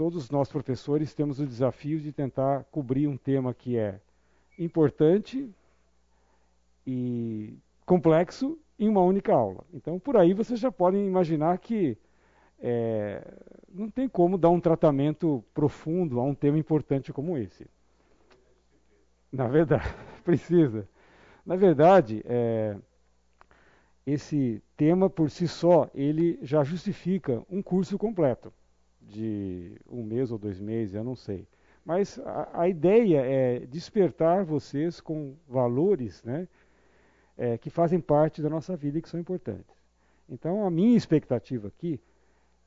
todos nós professores temos o desafio de tentar cobrir um tema que é importante e complexo em uma única aula. Então, por aí vocês já podem imaginar que é, não tem como dar um tratamento profundo a um tema importante como esse. Na verdade, precisa. Na verdade, é, esse tema por si só, ele já justifica um curso completo de um mês ou dois meses, eu não sei. Mas a, a ideia é despertar vocês com valores né, é, que fazem parte da nossa vida e que são importantes. Então, a minha expectativa aqui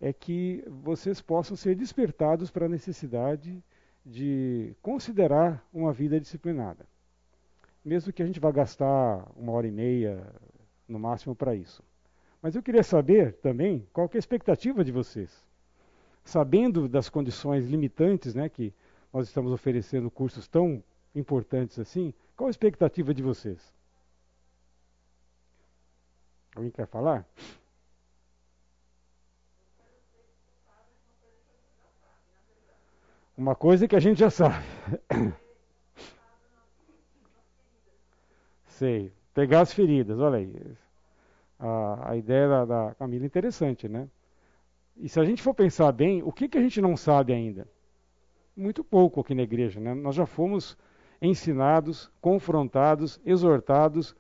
é que vocês possam ser despertados para a necessidade de considerar uma vida disciplinada. Mesmo que a gente vá gastar uma hora e meia, no máximo, para isso. Mas eu queria saber também qual é a expectativa de vocês. Sabendo das condições limitantes né, que nós estamos oferecendo cursos tão importantes assim, qual a expectativa de vocês? Alguém quer falar? Uma coisa que a gente já sabe. Sei. Pegar as feridas, olha aí. A, a ideia da, da Camila é interessante, né? E se a gente for pensar bem, o que, que a gente não sabe ainda? Muito pouco aqui na igreja, né? Nós já fomos ensinados, confrontados, exortados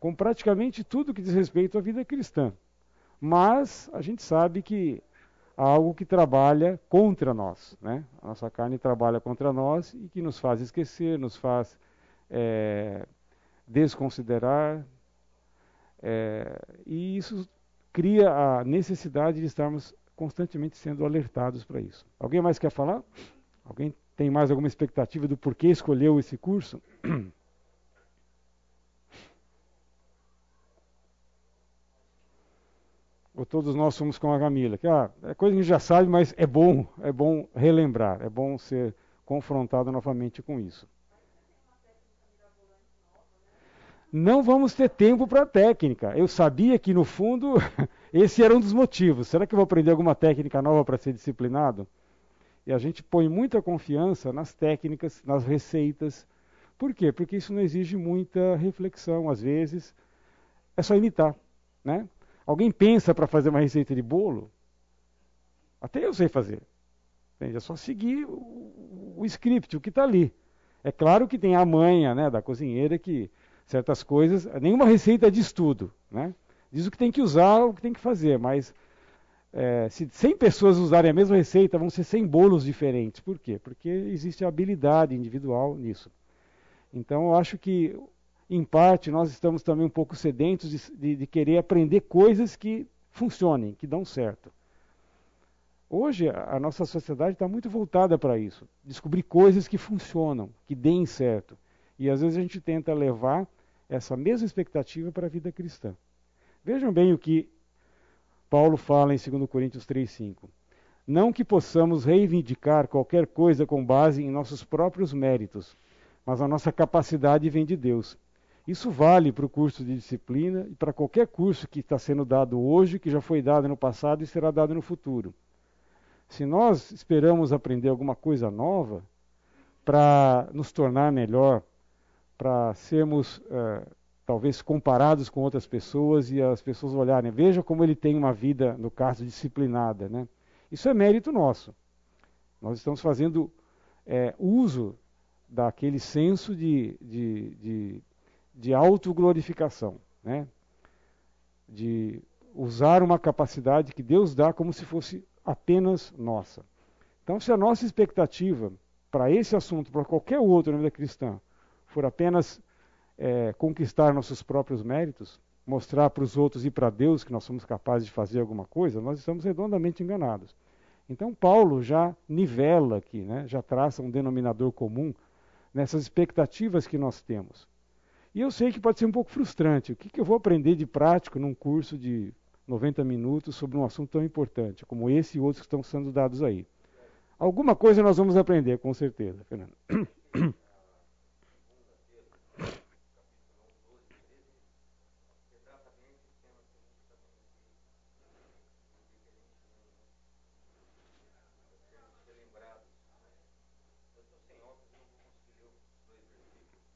com praticamente tudo que diz respeito à vida cristã. Mas a gente sabe que há algo que trabalha contra nós. Né? A nossa carne trabalha contra nós e que nos faz esquecer, nos faz é, desconsiderar. É, e isso cria a necessidade de estarmos constantemente sendo alertados para isso. Alguém mais quer falar? Alguém tem mais alguma expectativa do porquê escolheu esse curso? ou todos nós somos como a Camila, que ah, é coisa que a gente já sabe, mas é bom, é bom relembrar, é bom ser confrontado novamente com isso. Não vamos ter tempo para técnica. Eu sabia que no fundo esse era um dos motivos. Será que eu vou aprender alguma técnica nova para ser disciplinado? E a gente põe muita confiança nas técnicas, nas receitas. Por quê? Porque isso não exige muita reflexão. Às vezes é só imitar, né? Alguém pensa para fazer uma receita de bolo? Até eu sei fazer. É só seguir o, o script, o que está ali. É claro que tem a manha né, da cozinheira que certas coisas, nenhuma receita diz tudo. Né? Diz o que tem que usar, o que tem que fazer, mas é, se 100 pessoas usarem a mesma receita, vão ser 100 bolos diferentes. Por quê? Porque existe habilidade individual nisso. Então, eu acho que em parte, nós estamos também um pouco sedentos de, de, de querer aprender coisas que funcionem, que dão certo. Hoje, a nossa sociedade está muito voltada para isso. Descobrir coisas que funcionam, que deem certo. E às vezes a gente tenta levar essa mesma expectativa para a vida cristã. Vejam bem o que Paulo fala em 2 Coríntios 3,5. Não que possamos reivindicar qualquer coisa com base em nossos próprios méritos, mas a nossa capacidade vem de Deus. Isso vale para o curso de disciplina e para qualquer curso que está sendo dado hoje, que já foi dado no passado e será dado no futuro. Se nós esperamos aprender alguma coisa nova para nos tornar melhor, para sermos uh, talvez comparados com outras pessoas e as pessoas olharem, veja como ele tem uma vida, no caso, disciplinada. Né? Isso é mérito nosso. Nós estamos fazendo é, uso daquele senso de, de, de de autoglorificação, né? de usar uma capacidade que Deus dá como se fosse apenas nossa. Então, se a nossa expectativa para esse assunto, para qualquer outro na vida cristã, for apenas é, conquistar nossos próprios méritos, mostrar para os outros e para Deus que nós somos capazes de fazer alguma coisa, nós estamos redondamente enganados. Então, Paulo já nivela aqui, né, já traça um denominador comum nessas expectativas que nós temos. E eu sei que pode ser um pouco frustrante. O que, que eu vou aprender de prático num curso de 90 minutos sobre um assunto tão importante como esse e outros que estão sendo dados aí? Alguma coisa nós vamos aprender, com certeza, Fernando.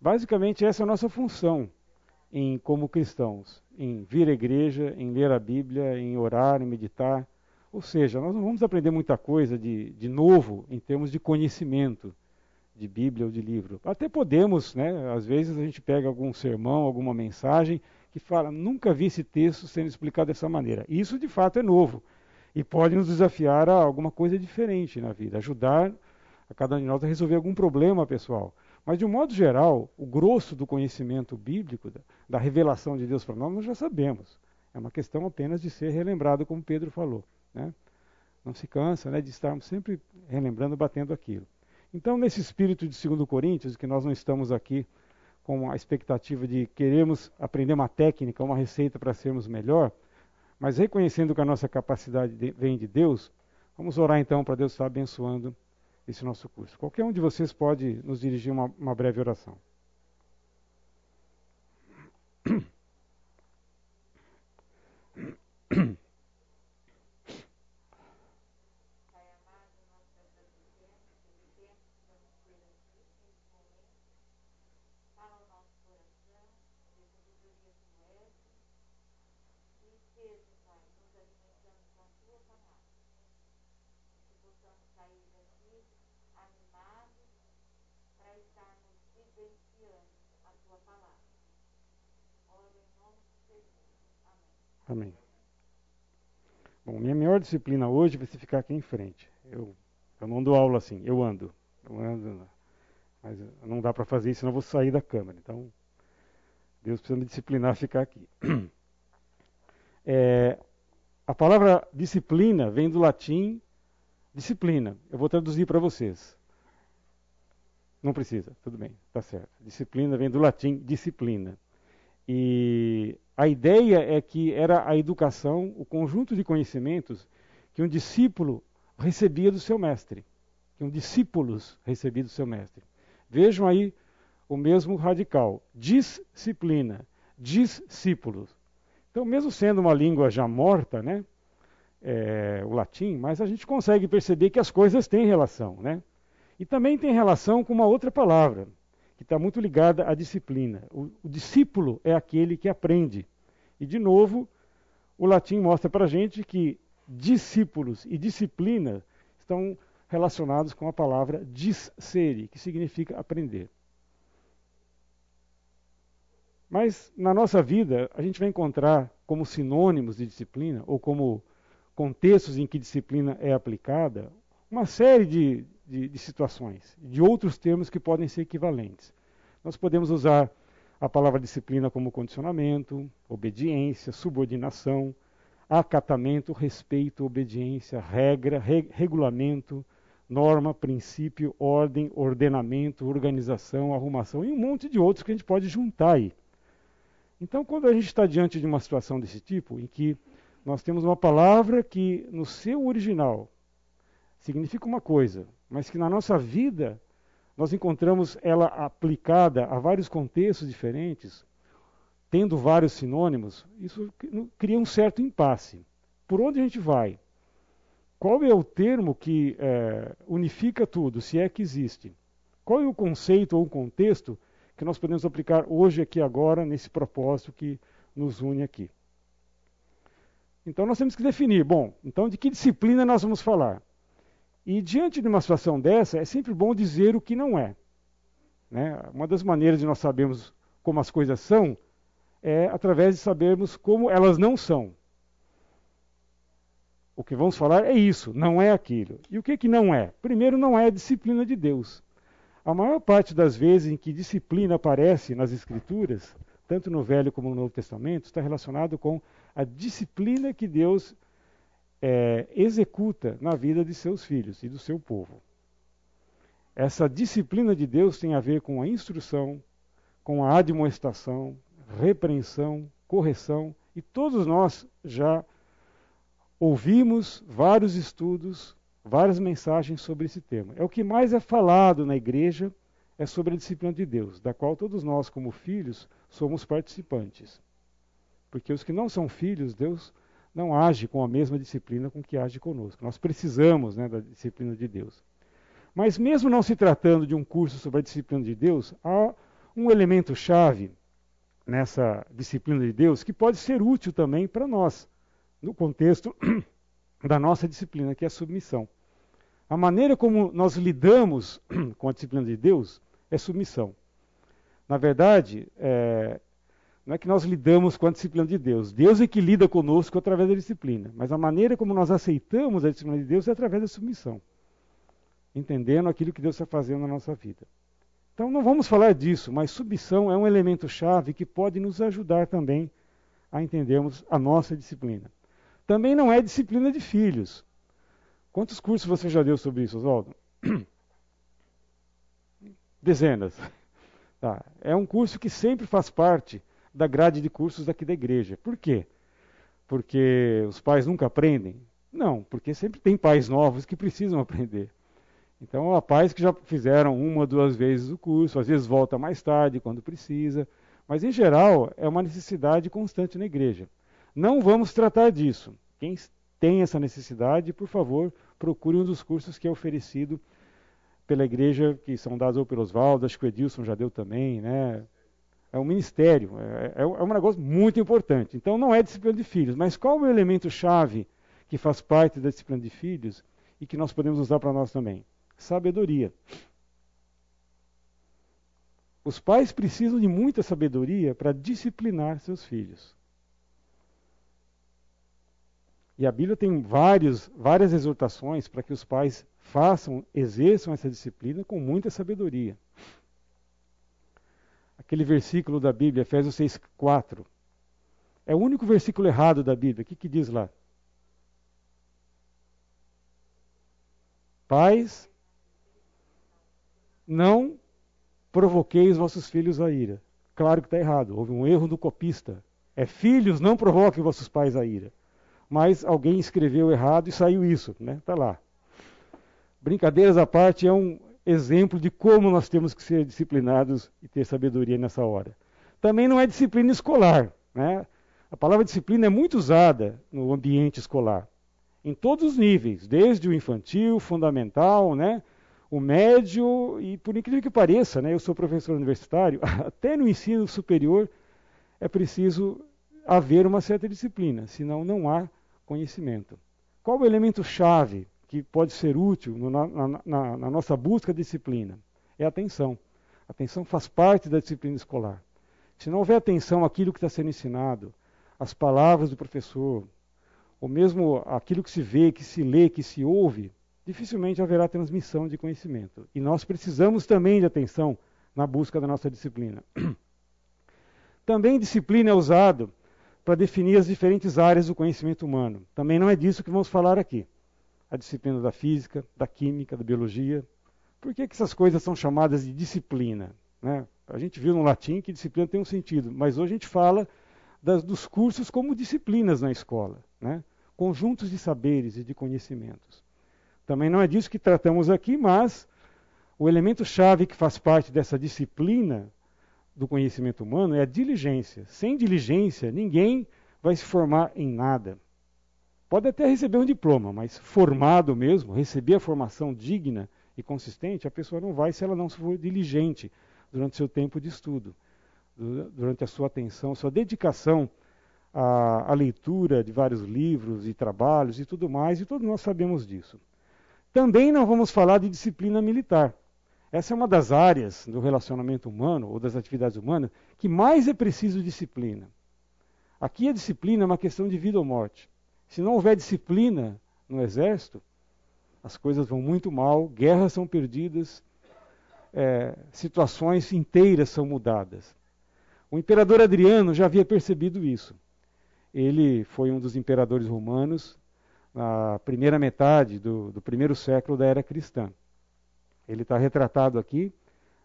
Basicamente, essa é a nossa função em como cristãos, em vir à igreja, em ler a Bíblia, em orar, em meditar. Ou seja, nós não vamos aprender muita coisa de, de novo em termos de conhecimento de Bíblia ou de livro. Até podemos, né? Às vezes a gente pega algum sermão, alguma mensagem que fala, nunca vi esse texto sendo explicado dessa maneira. Isso de fato é novo e pode nos desafiar a alguma coisa diferente na vida, ajudar a cada um de nós a resolver algum problema pessoal. Mas, de um modo geral, o grosso do conhecimento bíblico, da, da revelação de Deus para nós, nós já sabemos. É uma questão apenas de ser relembrado, como Pedro falou. Né? Não se cansa né, de estarmos sempre relembrando, batendo aquilo. Então, nesse espírito de 2 Coríntios, que nós não estamos aqui com a expectativa de queremos aprender uma técnica, uma receita para sermos melhor, mas reconhecendo que a nossa capacidade de, vem de Deus, vamos orar então para Deus estar abençoando esse nosso curso. Qualquer um de vocês pode nos dirigir uma, uma breve oração. Amém. Bom, minha melhor disciplina hoje vai ser ficar aqui em frente. Eu, eu não dou aula assim, eu ando. Eu ando mas não dá para fazer isso, senão eu vou sair da câmera. Então, Deus precisa me disciplinar a ficar aqui. É, a palavra disciplina vem do latim disciplina. Eu vou traduzir para vocês. Não precisa, tudo bem, tá certo. Disciplina vem do latim disciplina. E a ideia é que era a educação, o conjunto de conhecimentos que um discípulo recebia do seu mestre, que um discípulos recebia do seu mestre. Vejam aí o mesmo radical: disciplina, discípulos. Então, mesmo sendo uma língua já morta, né, é, o latim, mas a gente consegue perceber que as coisas têm relação, né? E também tem relação com uma outra palavra, que está muito ligada à disciplina. O, o, discípulo é aquele que aprende. E, de novo, o latim mostra para a gente que discípulos e disciplina estão relacionados com a palavra discere, que significa aprender. Mas na nossa vida, a gente vai encontrar como sinônimos de disciplina, ou como contextos em que disciplina é aplicada, uma série de, de, de situações, de outros termos que podem ser equivalentes. Nós podemos usar a palavra disciplina como condicionamento, obediência, subordinação, acatamento, respeito, obediência, regra, re, regulamento, norma, princípio, ordem, ordenamento, organização, arrumação e um monte de outros que a gente pode juntar aí. Então, quando a gente está diante de uma situação desse tipo, em que nós temos uma palavra que, no seu original, significa uma coisa, mas que na nossa vida nós encontramos ela aplicada a vários contextos diferentes, tendo vários sinônimos, isso cria um certo impasse. Por onde a gente vai? Qual é o termo que é, unifica tudo, se é que existe? Qual é o conceito ou o contexto que nós podemos aplicar hoje, aqui, agora, nesse propósito que nos une aqui? Então nós temos que definir, bom, então de que disciplina nós vamos falar? E diante de uma situação dessa, é sempre bom dizer o que não é. Né? Uma das maneiras de nós sabermos como as coisas são é através de sabermos como elas não são. O que vamos falar é isso, não é aquilo. E o que, que não é? Primeiro, não é a disciplina de Deus. A maior parte das vezes em que disciplina aparece nas Escrituras, tanto no Velho como no Novo Testamento, está relacionado com a disciplina que Deus é, executa na vida de seus filhos e do seu povo. Essa disciplina de Deus tem a ver com a instrução, com a admoestação, repreensão, correção, e todos nós já ouvimos vários estudos, várias mensagens sobre esse tema. É o que mais é falado na igreja, é sobre a disciplina de Deus, da qual todos nós, como filhos, somos participantes. Porque os que não são filhos, Deus não age com a mesma disciplina com que age conosco. Nós precisamos né, da disciplina de Deus. Mas, mesmo não se tratando de um curso sobre a disciplina de Deus, há um elemento chave nessa disciplina de Deus que pode ser útil também para nós, no contexto da nossa disciplina, que é a submissão. A maneira como nós lidamos com a disciplina de Deus é submissão. Na verdade, é, não é que nós lidamos com a disciplina de Deus. Deus é que lida conosco através da disciplina. Mas a maneira como nós aceitamos a disciplina de Deus é através da submissão. Entendendo aquilo que Deus está fazendo na nossa vida. Então não vamos falar disso, mas submissão é um elemento chave que pode nos ajudar também a entendermos a nossa disciplina. Também não é disciplina de filhos. Quantos cursos você já deu sobre isso, Oswaldo? Dezenas. Tá. É um curso que sempre faz parte da grade de cursos daqui da igreja. Por quê? Porque os pais nunca aprendem? Não, porque sempre tem pais novos que precisam aprender. Então, há pais que já fizeram uma, duas vezes o curso, às vezes volta mais tarde, quando precisa. Mas, em geral, é uma necessidade constante na igreja. Não vamos tratar disso. Quem tem essa necessidade, por favor, procure um dos cursos que é oferecido pela igreja, que são dados ou pelo Oswaldo, acho que o Edilson já deu também, né? É um ministério, é, é, é um negócio muito importante. Então não é disciplina de filhos, mas qual é o elemento chave que faz parte da disciplina de filhos e que nós podemos usar para nós também? Sabedoria. Os pais precisam de muita sabedoria para disciplinar seus filhos. E a Bíblia tem vários, várias exortações para que os pais façam, exerçam essa disciplina com muita sabedoria aquele versículo da Bíblia, Efésios 6, 4. É o único versículo errado da Bíblia. O que, que diz lá? Pais, não provoquei os vossos filhos a ira. Claro que está errado, houve um erro do copista. É filhos, não provoquem vossos pais a ira. Mas alguém escreveu errado e saiu isso, né? Está lá. Brincadeiras à parte, é um, exemplo de como nós temos que ser disciplinados e ter sabedoria nessa hora. Também não é disciplina escolar. Né? A palavra disciplina é muito usada no ambiente escolar, em todos os níveis, desde o infantil, fundamental, né? o médio, e por incrível que pareça, né? eu sou professor universitário, até no ensino superior é preciso haver uma certa disciplina, senão não há conhecimento. Qual o elemento chave que pode ser útil no, na, na, na, nossa busca de disciplina é a atenção. A atenção faz parte da disciplina escolar. Se não houver atenção àquilo que está sendo ensinado, às palavras do professor, ou mesmo aquilo que se vê, que se lê, que se ouve, dificilmente haverá transmissão de conhecimento. E nós precisamos também de atenção na busca da nossa disciplina. Também disciplina é usado para definir as diferentes áreas do conhecimento humano. Também não é disso que vamos falar aqui a disciplina da física, da química, da biologia. Por que, que essas coisas são chamadas de disciplina? Né? A gente viu no latim que disciplina tem um sentido, mas hoje a gente fala das, dos cursos como disciplinas na escola, né? conjuntos de saberes e de conhecimentos. Também não é disso que tratamos aqui, mas o elemento chave que faz parte dessa disciplina do conhecimento humano é a diligência. Sem diligência, ninguém vai se formar em nada. Pode até receber um diploma, mas formado mesmo, receber a formação digna e consistente, a pessoa não vai se ela não for diligente durante seu tempo de estudo, durante a sua atenção, sua dedicação à, à leitura de vários livros e trabalhos e tudo mais, e todos nós sabemos disso. Também não vamos falar de disciplina militar. Essa é uma das áreas do relacionamento humano ou das atividades humanas que mais é preciso disciplina. Aqui a disciplina é uma questão de vida ou morte. Se não houver disciplina no exército, as coisas vão muito mal, guerras são perdidas, é, situações inteiras são mudadas. O imperador Adriano já havia percebido isso. Ele foi um dos imperadores romanos na primeira metade do, do primeiro século da era cristã. Ele está retratado aqui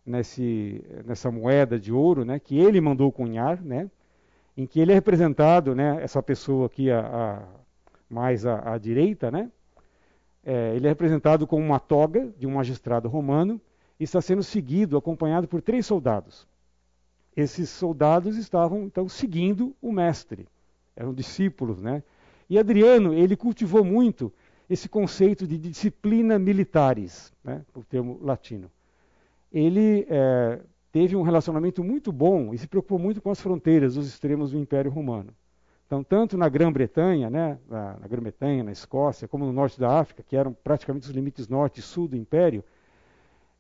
nesse, nessa moeda de ouro né, que ele mandou cunhar, né, em que ele é representado, né, essa pessoa aqui a, a mais à, à direita, né, é, ele é representado com uma toga de um magistrado romano e está sendo seguido, acompanhado por três soldados. Esses soldados estavam então seguindo o mestre, eram discípulos, né? E Adriano ele cultivou muito esse conceito de disciplina militares, né, o termo latino. Ele é, teve um relacionamento muito bom e se preocupou muito com as fronteiras dos extremos do Império Romano. Então, tanto na Grã-Bretanha, né, na, na Grã-Bretanha, na Escócia, como no norte da África, que eram praticamente os limites norte e sul do Império,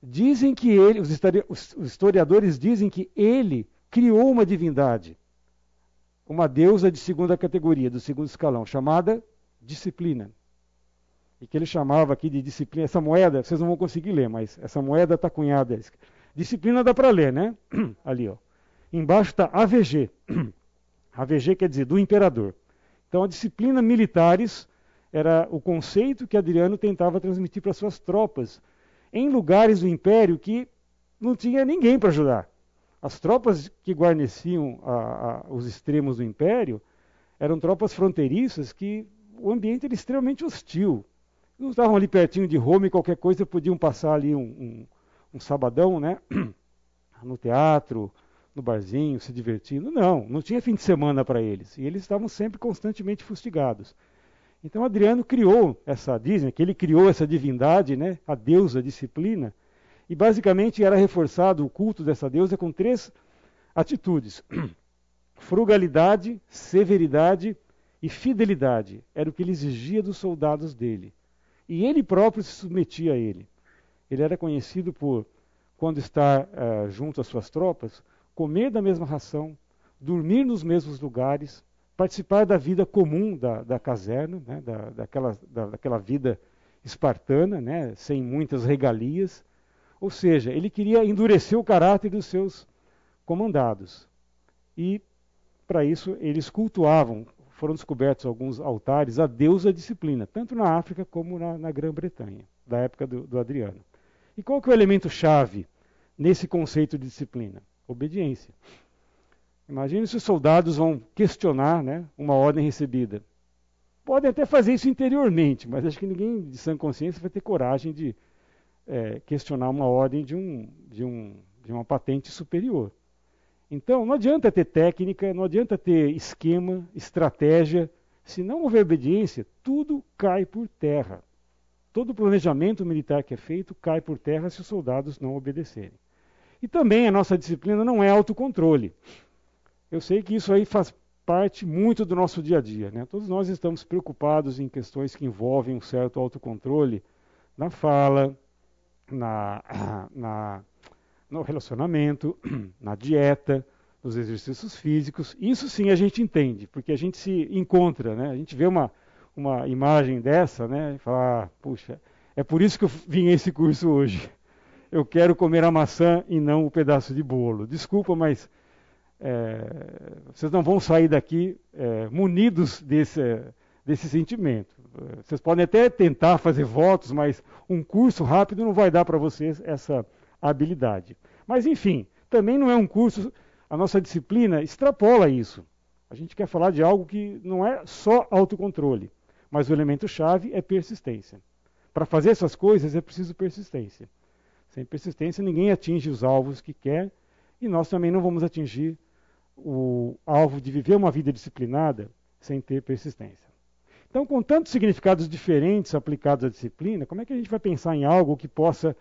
dizem que ele, os historiadores dizem que ele criou uma divindade, uma deusa de segunda categoria, do segundo escalão, chamada disciplina. E que ele chamava aqui de disciplina. Essa moeda, vocês não vão conseguir ler, mas essa moeda está cunhada. Disciplina dá para ler, né? Ali, ó. Embaixo está AVG. AVG quer dizer do imperador. Então a disciplina militares era o conceito que Adriano tentava transmitir para suas tropas em lugares do império que não tinha ninguém para ajudar. As tropas que guarneciam a, a, os extremos do império eram tropas fronteiriças que o ambiente era extremamente hostil. Não estavam ali pertinho de Roma e qualquer coisa podiam passar ali um, um, um sabadão, né? No teatro, no barzinho, se divertindo. Não, não tinha fim de semana para eles. E eles estavam sempre constantemente fustigados. Então Adriano criou essa, dizem que ele criou essa divindade, né, a deusa disciplina, e basicamente era reforçado o culto dessa deusa com três atitudes: frugalidade, severidade e fidelidade. Era o que ele exigia dos soldados dele. E ele próprio se submetia a ele. Ele era conhecido por, quando está uh, junto às suas tropas, comer da mesma ração, dormir nos mesmos lugares, participar da vida comum da, da caserna, né, da, daquela, da, daquela vida espartana, né, sem muitas regalias. Ou seja, ele queria endurecer o caráter dos seus comandados. E, para isso, eles cultuavam, foram descobertos alguns altares à deusa disciplina, tanto na África como na, na Grã-Bretanha, da época do, do Adriano. E qual que é o elemento chave nesse conceito de disciplina? Obediência. Imagine se os soldados vão questionar né, uma ordem recebida. Podem até fazer isso interiormente, mas acho que ninguém de sã consciência vai ter coragem de é, questionar uma ordem de, um, de, um, de uma patente superior. Então, não adianta ter técnica, não adianta ter esquema, estratégia. Se não houver obediência, tudo cai por terra. Todo o planejamento militar que é feito cai por terra se os soldados não obedecerem. E também a nossa disciplina não é autocontrole. Eu sei que isso aí faz parte muito do nosso dia a dia. Né? Todos nós estamos preocupados em questões que envolvem um certo autocontrole na fala, na, na, no relacionamento, na dieta, nos exercícios físicos. Isso sim a gente entende, porque a gente se encontra, né? a gente vê uma, uma imagem dessa né? e fala, ah, puxa, é por isso que eu vim a esse curso hoje eu quero comer a maçã e não o pedaço de bolo. Desculpa, mas é, vocês não vão sair daqui é, munidos desse, desse sentimento. Vocês podem até tentar fazer votos, mas um curso rápido não vai dar para vocês essa habilidade. Mas, enfim, também não é um curso, a nossa disciplina extrapola isso. A gente quer falar de algo que não é só autocontrole, mas o elemento-chave é persistência. Para fazer essas coisas é preciso persistência. Sem persistência, ninguém atinge os alvos que quer e nós também não vamos atingir o alvo de viver uma vida disciplinada sem ter persistência. Então, com tantos significados diferentes aplicados à disciplina, como é que a gente vai pensar em algo que possa,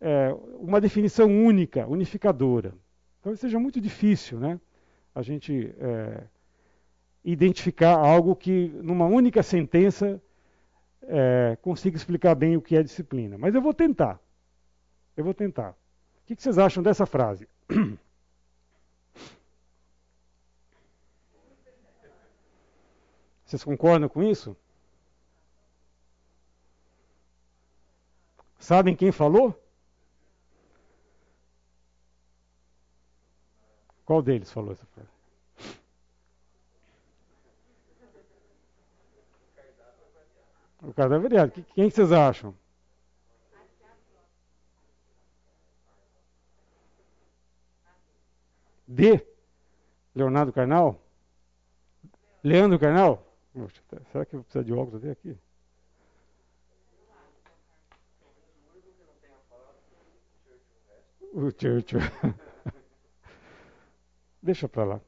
é, uma definição única, unificadora? Talvez seja muito difícil né, a gente é, identificar algo que, numa única sentença, é, consiga explicar bem o que é disciplina. Mas eu vou tentar. Eu vou tentar. O que vocês acham dessa frase? Vocês concordam com isso? Sabem quem falou? Qual deles falou essa frase? O da vereada. Quem vocês acham? D. Leonardo Carnal? Leandro Carnal? Poxa, será que eu preciso de óculos até aqui? O Churchill. Deixa para lá.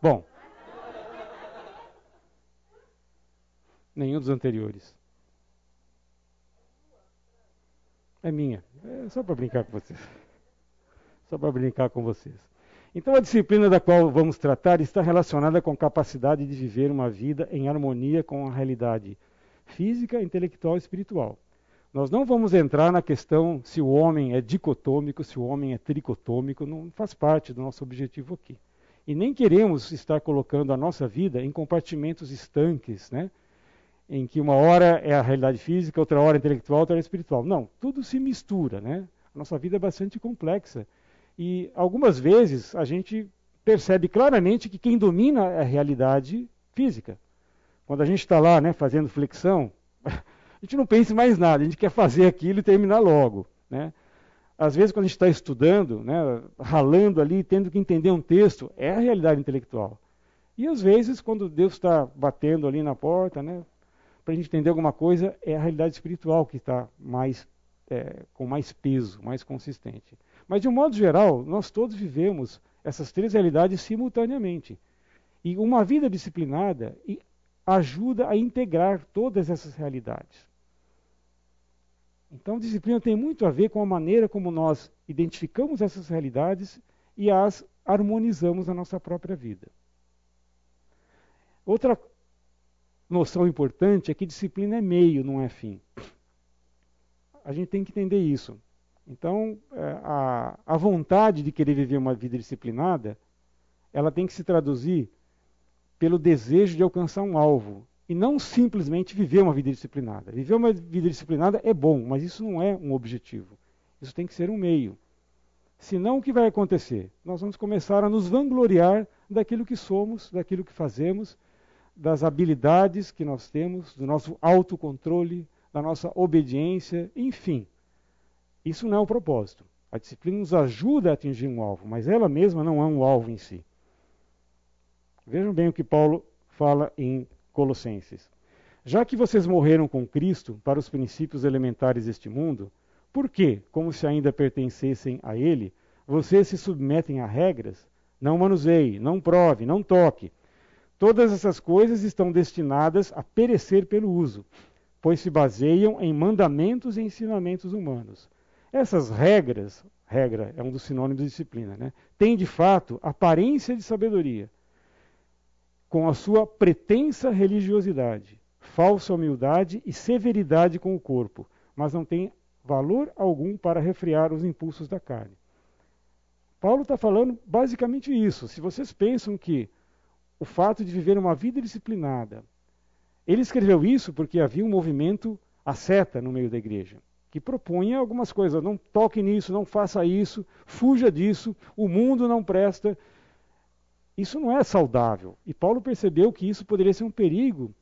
Bom. Nenhum dos anteriores. É minha. É só para brincar com vocês. Só para brincar com vocês. Então, a disciplina da qual vamos tratar está relacionada com a capacidade de viver uma vida em harmonia com a realidade física, intelectual e espiritual. Nós não vamos entrar na questão se o homem é dicotômico, se o homem é tricotômico, não faz parte do nosso objetivo aqui. E nem queremos estar colocando a nossa vida em compartimentos estanques, né? em que uma hora é a realidade física, outra hora é intelectual, outra hora é espiritual. Não, tudo se mistura. Né? A nossa vida é bastante complexa. E algumas vezes a gente percebe claramente que quem domina é a realidade física. Quando a gente está lá né, fazendo flexão, a gente não pensa em mais nada, a gente quer fazer aquilo e terminar logo. Né? às vezes, quando a gente está estudando, né, ralando ali, tendo que entender um texto, é a realidade intelectual. E às vezes, quando Deus está batendo ali na porta, né, para a gente entender alguma coisa, é a realidade espiritual que está mais, é, com mais peso, mais consistente. Mas, de um modo geral, nós todos vivemos essas três realidades simultaneamente. E uma vida disciplinada ajuda a integrar todas essas realidades. Então, disciplina tem muito a ver com a maneira como nós identificamos essas realidades e as harmonizamos na nossa própria vida. Outra noção importante é que disciplina é meio, não é fim. A gente tem que entender isso. Então, é, a, a vontade de querer viver uma vida disciplinada, ela tem que se traduzir pelo desejo de alcançar um alvo e não simplesmente viver uma vida disciplinada. Viver uma vida disciplinada é bom, mas isso não é um objetivo. Isso tem que ser um meio. Senão, o que vai acontecer? Nós vamos começar a nos vangloriar daquilo que somos, daquilo que fazemos, das habilidades que nós temos, do nosso autocontrole, da nossa obediência, enfim. Isso não é o propósito. A disciplina nos ajuda a atingir um alvo, mas ela mesma não é um alvo em si. Vejam bem o que Paulo fala em Colossenses. Já que vocês morreram com Cristo para os princípios elementares deste mundo, por que, como se ainda pertencessem a Ele, vocês se submetem a regras? Não manuseie, não prove, não toque. Todas essas coisas estão destinadas a perecer pelo uso, pois se baseiam em mandamentos e ensinamentos humanos. Essas regras, regra é um dos sinônimos de disciplina, né? têm de fato aparência de sabedoria, com a sua pretensa religiosidade, falsa humildade e severidade com o corpo, mas não tem valor algum para refrear os impulsos da carne. Paulo está falando basicamente isso. Se vocês pensam que o fato de viver uma vida disciplinada, ele escreveu isso porque havia um movimento seta no meio da igreja, que propunha algumas coisas. Não toque nisso, não faça isso, fuja disso, o mundo não presta. Isso não é saudável. E Paulo percebeu que isso poderia ser um perigo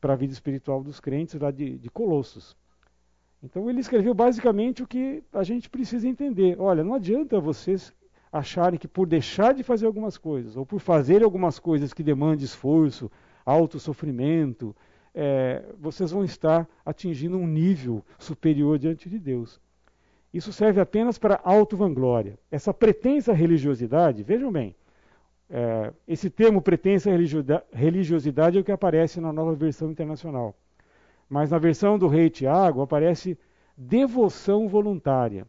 para a vida espiritual dos crentes lá de, de Colossos. Então ele escreveu basicamente o que a gente precisa entender. Olha, não adianta vocês acharem que por deixar de fazer algumas coisas, ou por fazer algumas coisas que demandem esforço, alto sofrimento, é, vocês vão estar atingindo um nível superior diante de Deus. Isso serve apenas para auto-vanglória. Essa pretensa religiosidade, vejam bem, é, esse termo pretensa religiosidade é o que aparece na nova versão internacional. Mas na versão do rei Tiago aparece devoção voluntária.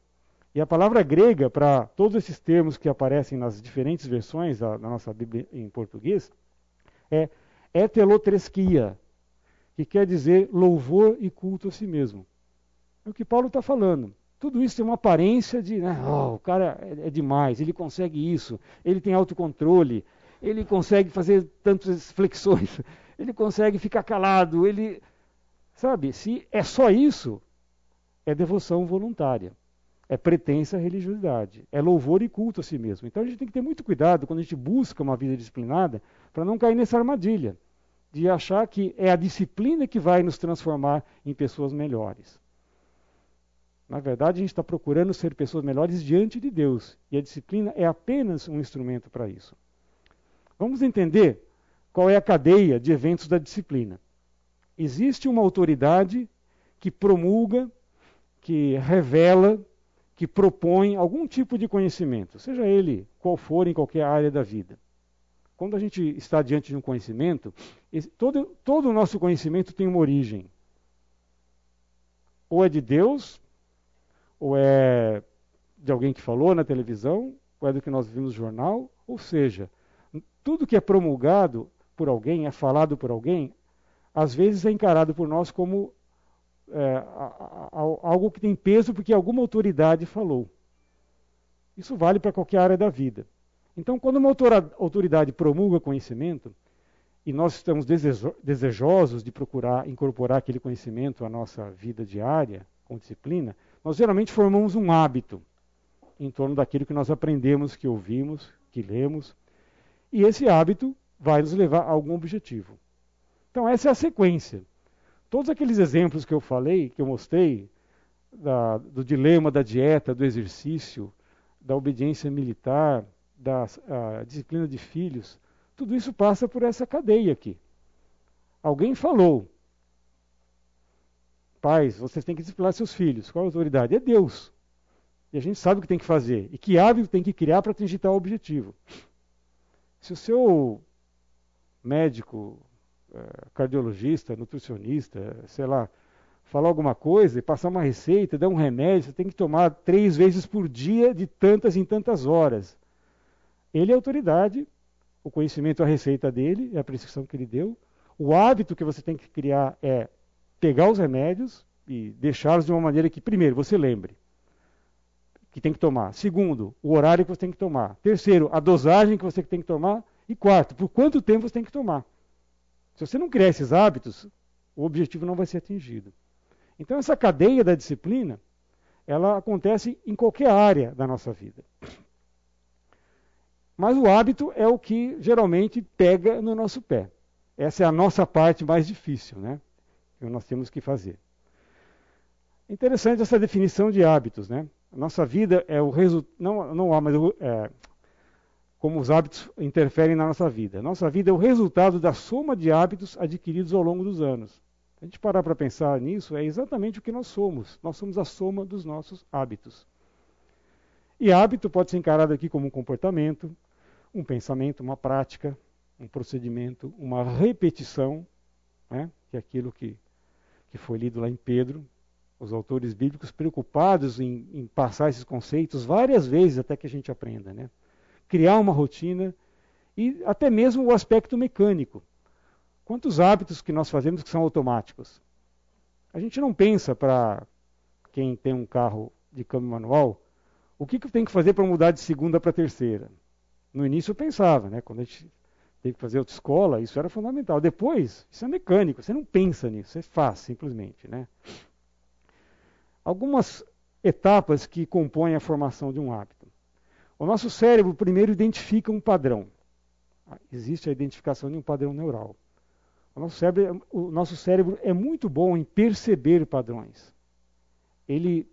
E a palavra grega para todos esses termos que aparecem nas diferentes versões da, da nossa Bíblia em português é etelotresquia, que quer dizer louvor e culto a si mesmo. É o que Paulo está falando. Tudo isso tem uma aparência de, né, oh, o cara é, é demais, ele consegue isso, ele tem autocontrole, ele consegue fazer tantas flexões, ele consegue ficar calado, ele. Sabe, se é só isso, é devoção voluntária, é pretensa religiosidade, é louvor e culto a si mesmo. Então a gente tem que ter muito cuidado quando a gente busca uma vida disciplinada para não cair nessa armadilha de achar que é a disciplina que vai nos transformar em pessoas melhores. Na verdade, a gente está procurando ser pessoas melhores diante de Deus, e a disciplina é apenas um instrumento para isso. Vamos entender qual é a cadeia de eventos da disciplina. Existe uma autoridade que promulga, que revela, que propõe algum tipo de conhecimento, seja ele qual for em qualquer área da vida. Quando a gente está diante de um conhecimento, todo, todo o nosso conhecimento tem uma origem. Ou é de Deus, ou é de alguém que falou na televisão, ou é do que nós vimos no jornal. Ou seja, tudo que é promulgado por alguém, é falado por alguém, às vezes é encarado por nós como é, algo que tem peso porque alguma autoridade falou. Isso vale para qualquer área da vida. Então, quando uma autoridade promulga conhecimento, e nós estamos desejosos de procurar incorporar aquele conhecimento à nossa vida diária, com disciplina, nós geralmente formamos um hábito em torno daquilo que nós aprendemos, que ouvimos, que lemos, e esse hábito vai nos levar a algum objetivo. Então, essa é a sequência. Todos aqueles exemplos que eu falei, que eu mostrei, da, do dilema da dieta, do exercício, da obediência militar, da disciplina de filhos, tudo isso passa por essa cadeia aqui. Alguém falou, pais, vocês têm que disciplinar seus filhos. Qual a autoridade? É Deus. E a gente sabe o que tem que fazer. E que hábito tem que criar para atingir tal objetivo. Se o seu médico, é, cardiologista, nutricionista, sei lá, falar alguma coisa e passar uma receita, dar um remédio, você tem que tomar três vezes por dia de tantas em tantas horas. Ele é autoridade, o conhecimento é a receita dele, é a prescrição que ele deu. O hábito que você tem que criar é pegar os remédios e deixá-los de uma maneira que, primeiro, você lembre que tem que tomar. Segundo, o horário que você tem que tomar. Terceiro, a dosagem que você tem que tomar. E quarto, por quanto tempo você tem que tomar. Se você não criar esses hábitos, o objetivo não vai ser atingido. Então, essa cadeia da disciplina, ela acontece em qualquer área da nossa vida. Mas o hábito é o que geralmente pega no nosso pé. Essa é a nossa parte mais difícil, né? Que nós temos que fazer. Interessante essa definição de hábitos, né? Nossa vida é o resultado. Não, não há, mas é, como os hábitos interferem na nossa vida. Nossa vida é o resultado da soma de hábitos adquiridos ao longo dos anos. A gente parar para pensar nisso, é exatamente o que nós somos. Nós somos a soma dos nossos hábitos. E hábito pode ser encarado aqui como um comportamento, um pensamento, uma prática, um procedimento, uma repetição, né? que é aquilo que, que foi lido lá em Pedro, os autores bíblicos preocupados em, em, passar esses conceitos várias vezes até que a gente aprenda. Né? Criar uma rotina e até mesmo o aspecto mecânico. Quantos hábitos que nós fazemos que são automáticos? A gente não pensa para quem tem um carro de câmbio manual, o que, que tem que fazer para mudar de segunda para terceira? No início eu pensava, né? Quando a gente teve que fazer autoescola, isso era fundamental. Depois, isso é mecânico, você não pensa nisso, você faz simplesmente, né? Algumas etapas que compõem a formação de um hábito. O nosso cérebro primeiro identifica um padrão. Existe a identificação de um padrão neural. O nosso cérebro, o nosso cérebro é muito bom em perceber padrões. Ele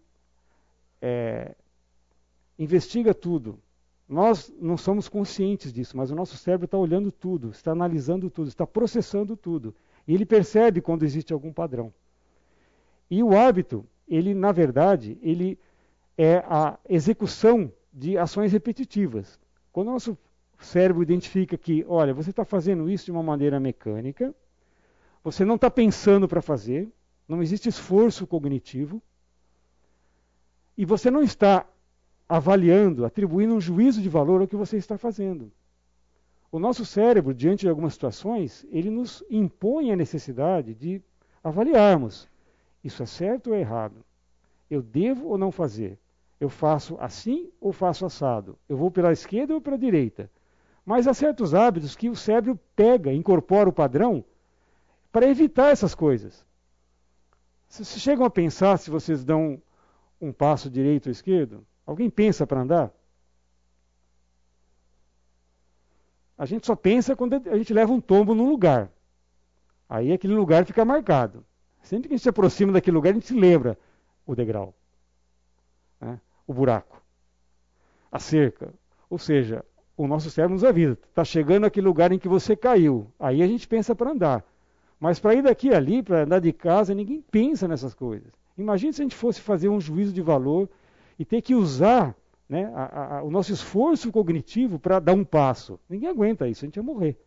é, investiga tudo. Nós não somos conscientes disso, mas o nosso cérebro está olhando tudo, está analisando tudo, está processando tudo. E ele percebe quando existe algum padrão. E o hábito, ele, na verdade, ele é a execução de ações repetitivas. Quando o nosso cérebro identifica que, olha, você está fazendo isso de uma maneira mecânica, você não está pensando para fazer, não existe esforço cognitivo, e você não está avaliando, atribuindo um juízo de valor ao que você está fazendo. O nosso cérebro, diante de algumas situações, ele nos impõe a necessidade de avaliarmos: isso é certo ou é errado? Eu devo ou não fazer? Eu faço assim ou faço assado? Eu vou pela esquerda ou pela direita? Mas há certos hábitos que o cérebro pega, incorpora o padrão para evitar essas coisas. Vocês chegam a pensar se vocês dão um passo direito ou esquerdo? Alguém pensa para andar? A gente só pensa quando a gente leva um tombo num lugar. Aí aquele lugar fica marcado. Sempre que a gente se aproxima daquele lugar, a gente se lembra o degrau, né? o buraco, a cerca. Ou seja, o nosso cérebro nos avisa. Está chegando aquele lugar em que você caiu. Aí a gente pensa para andar. Mas para ir daqui ali, para andar de casa, ninguém pensa nessas coisas. Imagine se a gente fosse fazer um juízo de valor e ter que usar né, a, a, o nosso esforço cognitivo para dar um passo. Ninguém aguenta isso, a gente ia morrer.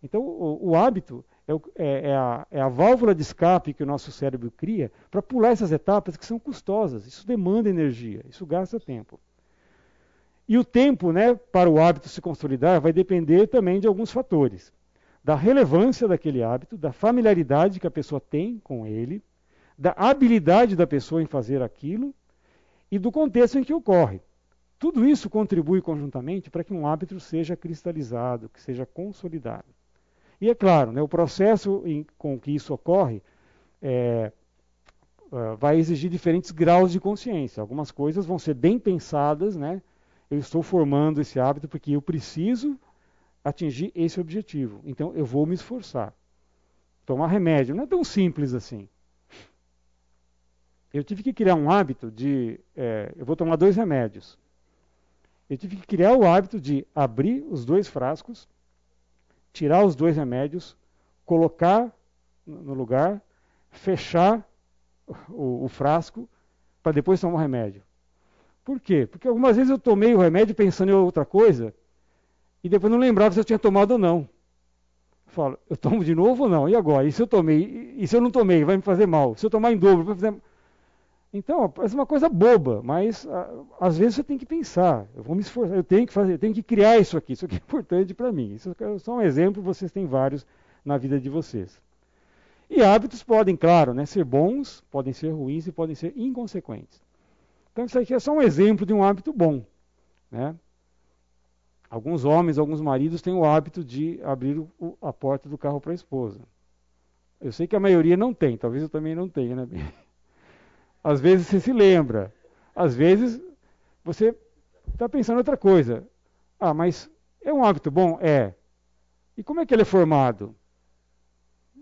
Então, o, o hábito é, é, é, a, é, a, válvula de escape que o nosso cérebro cria para pular essas etapas que são custosas. Isso demanda energia, isso gasta tempo. E o tempo né, para o hábito se consolidar vai depender também de alguns fatores. Da relevância daquele hábito, da familiaridade que a pessoa tem com ele, da habilidade da pessoa em fazer aquilo e do contexto em que ocorre. Tudo isso contribui conjuntamente para que um hábito seja cristalizado, que seja consolidado. E é claro, né, o processo em, com que isso ocorre é, uh, vai exigir diferentes graus de consciência. Algumas coisas vão ser bem pensadas, né? Eu estou formando esse hábito porque eu preciso atingir esse objetivo. Então eu vou me esforçar. Tomar remédio não é tão simples assim. Eu tive que criar um hábito de. É, eu vou tomar dois remédios. Eu tive que criar o hábito de abrir os dois frascos, tirar os dois remédios, colocar no lugar, fechar o, o frasco, para depois tomar o remédio. Por quê? Porque algumas vezes eu tomei o remédio pensando em outra coisa e depois não lembrava se eu tinha tomado ou não. Eu falo, eu tomo de novo ou não? E agora? E se eu tomei? E se eu não tomei? Vai me fazer mal. Se eu tomar em dobro, vai fazer então, parece uma coisa boba, mas a, às vezes você tem que pensar. Eu vou me esforçar, eu tenho que fazer, eu tenho que criar isso aqui. Isso aqui é importante para mim. Isso é só um exemplo, vocês têm vários na vida de vocês. E hábitos podem, claro, né, ser bons, podem ser ruins e podem ser inconsequentes. Então, isso aqui é só um exemplo de um hábito bom. Né? Alguns homens, alguns maridos têm o hábito de abrir o, a porta do carro para a esposa. Eu sei que a maioria não tem, talvez eu também não tenha, né? Às vezes você se lembra. Às vezes você está pensando outra coisa. Ah, mas é um hábito bom? É. E como é que ele é formado?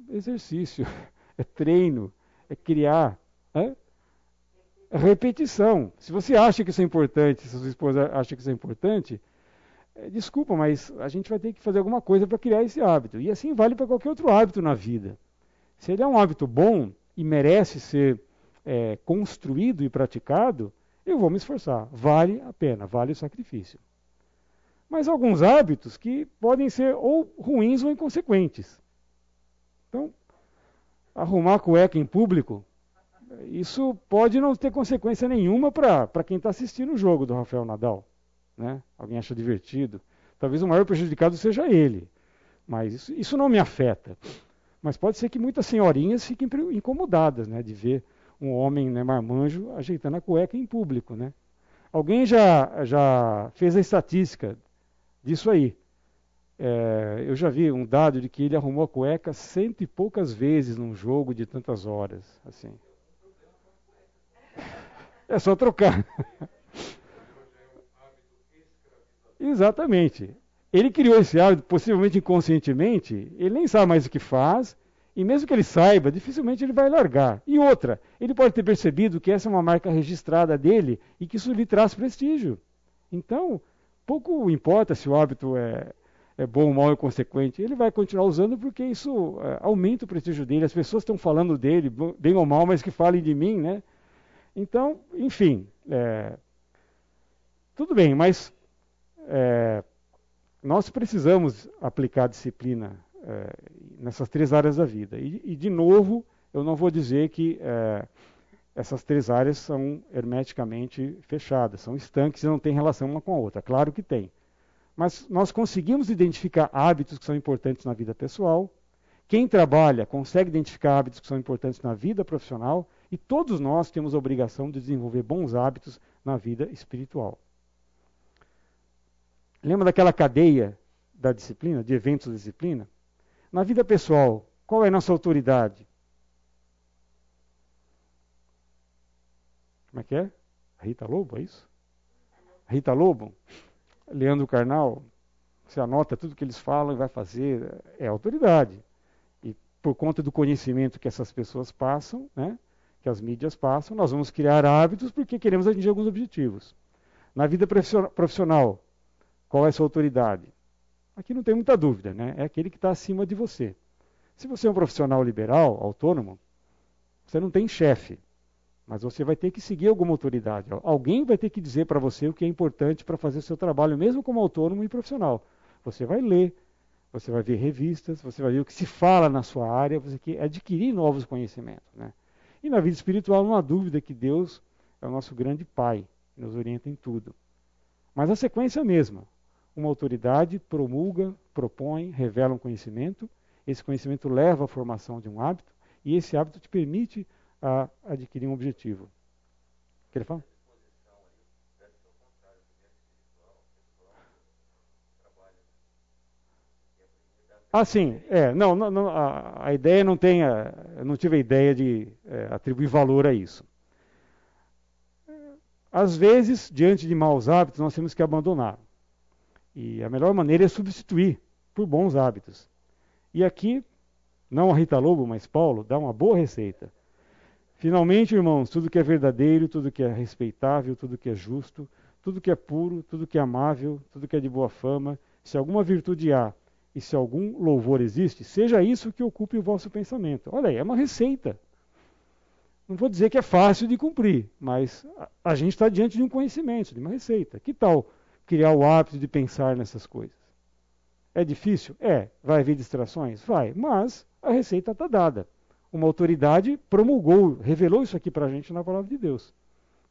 Exercício, é treino, é criar, é? é repetição. Se você acha que isso é importante, se sua esposa acha que isso é importante, é, desculpa, mas a gente vai ter que fazer alguma coisa para criar esse hábito. E assim vale para qualquer outro hábito na vida. Se ele é um hábito bom e merece ser é, construído e praticado, eu vou me esforçar. Vale a pena, vale o sacrifício. Mas alguns hábitos que podem ser ou ruins ou inconsequentes. Então, arrumar cueca em público, isso pode não ter consequência nenhuma para quem está assistindo o jogo do Rafael Nadal. Né? Alguém acha divertido. Talvez o maior prejudicado seja ele. Mas isso, isso não me afeta. Mas pode ser que muitas senhorinhas fiquem incomodadas né, de ver um homem né, marmanjo ajeitando a cueca em público. Né? Alguém já, já fez a estatística disso aí. É, eu já vi um dado de que ele arrumou a cueca cento e poucas vezes num jogo de tantas horas. assim. É só trocar. Exatamente. Ele criou esse hábito, possivelmente inconscientemente, ele nem sabe mais o que faz, e mesmo que ele saiba, dificilmente ele vai largar. E outra, ele pode ter percebido que essa é uma marca registrada dele e que isso lhe traz prestígio. Então, pouco importa se o hábito é, é bom, mal ou consequente. Ele vai continuar usando porque isso é, aumenta o prestígio dele. As pessoas estão falando dele, bem ou mal, mas que falem de mim, né? Então, enfim, é, tudo bem, mas é, nós precisamos aplicar disciplina é, nessas três áreas da vida. E, e, de novo, eu não vou dizer que é, essas três áreas são hermeticamente fechadas, são estanques e não têm relação uma com a outra. Claro que tem. Mas nós conseguimos identificar hábitos que são importantes na vida pessoal. Quem trabalha consegue identificar hábitos que são importantes na vida profissional. E todos nós temos a obrigação de desenvolver bons hábitos na vida espiritual. Lembra daquela cadeia da disciplina, de eventos da disciplina? Na vida pessoal, qual é a nossa autoridade? Como é que é? Rita Lobo, é isso? Rita Lobo? Leandro Carnal? Você anota tudo que eles falam e vai fazer. É autoridade. E por conta do conhecimento que essas pessoas passam, né, que as mídias passam, nós vamos criar hábitos porque queremos atingir alguns objetivos. Na vida profissional, qual é a sua autoridade? Aqui não tem muita dúvida, né? É aquele que está acima de você. Se você é um profissional liberal, autônomo, você não tem chefe, mas você vai ter que seguir alguma autoridade. Alguém vai ter que dizer para você o que é importante para fazer o seu trabalho, mesmo como autônomo e profissional. Você vai ler, você vai ver revistas, você vai ver o que se fala na sua área, você quer adquirir novos conhecimentos. Né? E na vida espiritual não há dúvida que Deus é o nosso grande Pai, que nos orienta em tudo. Mas a sequência é a mesma. Uma autoridade promulga, propõe, revela um conhecimento, esse conhecimento leva à formação de um hábito, e esse hábito te permite a adquirir um objetivo. Quer falar? Ah, sim. É, não, não, a, a, ideia não tem, a, eu não tive a ideia de é, atribuir valor a isso. Às vezes, diante de maus hábitos, nós temos que abandonar. E a melhor maneira é substituir por bons hábitos. E aqui, não a Rita Lobo, mas Paulo, dá uma boa receita. Finalmente, irmãos, tudo que é verdadeiro, tudo que é respeitável, tudo que é justo, tudo que é puro, tudo que é amável, tudo que é de boa fama, se alguma virtude há e se algum louvor existe, seja isso que ocupe o vosso pensamento. Olha aí, é uma receita. Não vou dizer que é fácil de cumprir, mas a, a gente está diante de um conhecimento, de uma receita. Que tal criar o hábito de pensar nessas coisas? É difícil? É. Vai haver distrações? Vai. Mas a receita está dada. Uma autoridade promulgou, revelou isso aqui para a gente na palavra de Deus.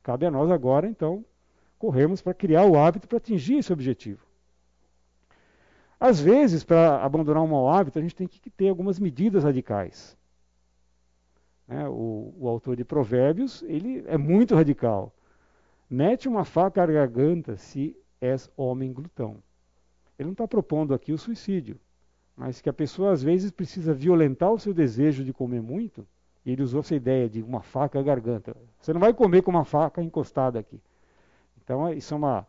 Cabe a nós agora, então, corrermos para criar o hábito para atingir esse objetivo. Às vezes, para abandonar um mau hábito, a gente tem que ter algumas medidas radicais. Né? O, o, autor de Provérbios, ele é muito radical. Mete uma faca à garganta se és homem glutão. Ele não está propondo aqui o suicídio, mas que a pessoa às vezes precisa violentar o seu desejo de comer muito, e ele usou essa ideia de uma faca à garganta. Você não vai comer com uma faca encostada aqui. Então, isso é uma,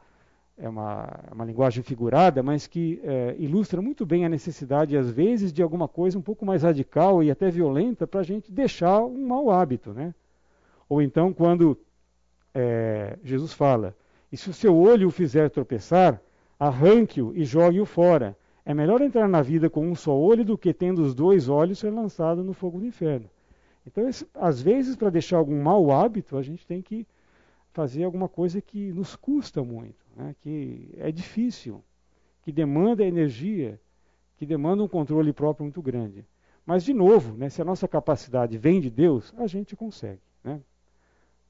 é uma, é uma linguagem figurada, mas que é, ilustra muito bem a necessidade, às vezes, de alguma coisa um pouco mais radical e até violenta para a gente deixar um mau hábito. Né? Ou então, quando é, Jesus fala: E se o seu olho o fizer tropeçar, arranque-o e jogue-o fora. É melhor entrar na vida com um só olho do que tendo os dois olhos ser lançado no fogo do inferno. Então, às vezes, para deixar algum mau hábito, a gente tem que fazer alguma coisa que nos custa muito né, que é difícil, que demanda energia, que demanda um controle próprio muito grande. Mas, de novo, né, se a nossa capacidade vem de Deus, a gente consegue. Né?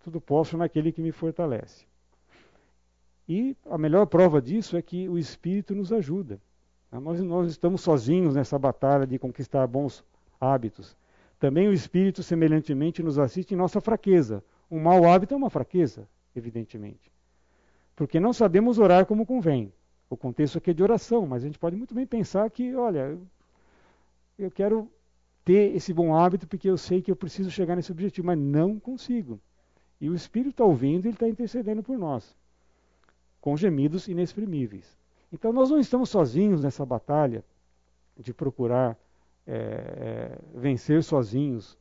Tudo posso naquele que me fortalece. E a melhor prova disso é que o Espírito nos ajuda. Né? Nós não estamos sozinhos nessa batalha de conquistar bons hábitos. Também o Espírito, semelhantemente, nos assiste em nossa fraqueza. Um mau hábito é uma fraqueza, evidentemente porque não sabemos orar como convém. O contexto aqui é de oração, mas a gente pode muito bem pensar que, olha, eu quero ter esse bom hábito porque eu sei que eu preciso chegar nesse objetivo, mas não consigo. E o Espírito está ouvindo e ele está intercedendo por nós, com gemidos inexprimíveis. Então nós não estamos sozinhos nessa batalha de procurar é, é, vencer sozinhos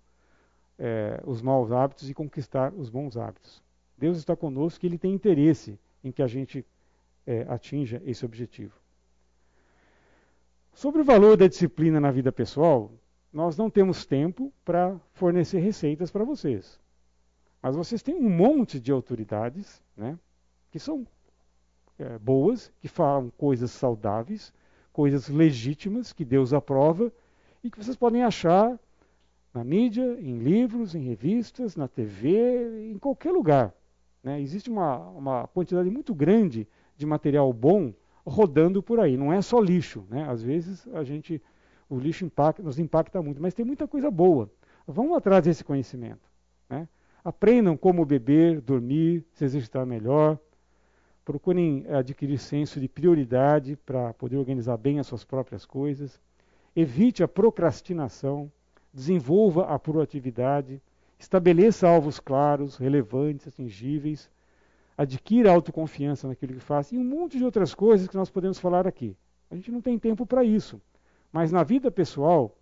é, os maus hábitos e conquistar os bons hábitos. Deus está conosco e ele tem interesse em que a gente é, atinja esse objetivo. Sobre o valor da disciplina na vida pessoal, nós não temos tempo para fornecer receitas para vocês. Mas vocês têm um monte de autoridades né, que são é, boas, que falam coisas saudáveis, coisas legítimas que Deus aprova e que vocês podem achar na mídia, em livros, em revistas, na TV, em qualquer lugar. Né? Existe uma, uma quantidade muito grande de material bom rodando por aí. Não é só lixo. Né? Às vezes a gente, o lixo impacta, nos impacta muito, mas tem muita coisa boa. Vamos atrás desse conhecimento. Né? Aprendam como beber, dormir, se exercitar melhor. Procurem adquirir senso de prioridade para poder organizar bem as suas próprias coisas. Evite a procrastinação. Desenvolva a proatividade. Estabeleça alvos claros, relevantes, atingíveis. Adquira autoconfiança naquilo que faz e um monte de outras coisas que nós podemos falar aqui. A gente não tem tempo para isso. Mas na vida pessoal,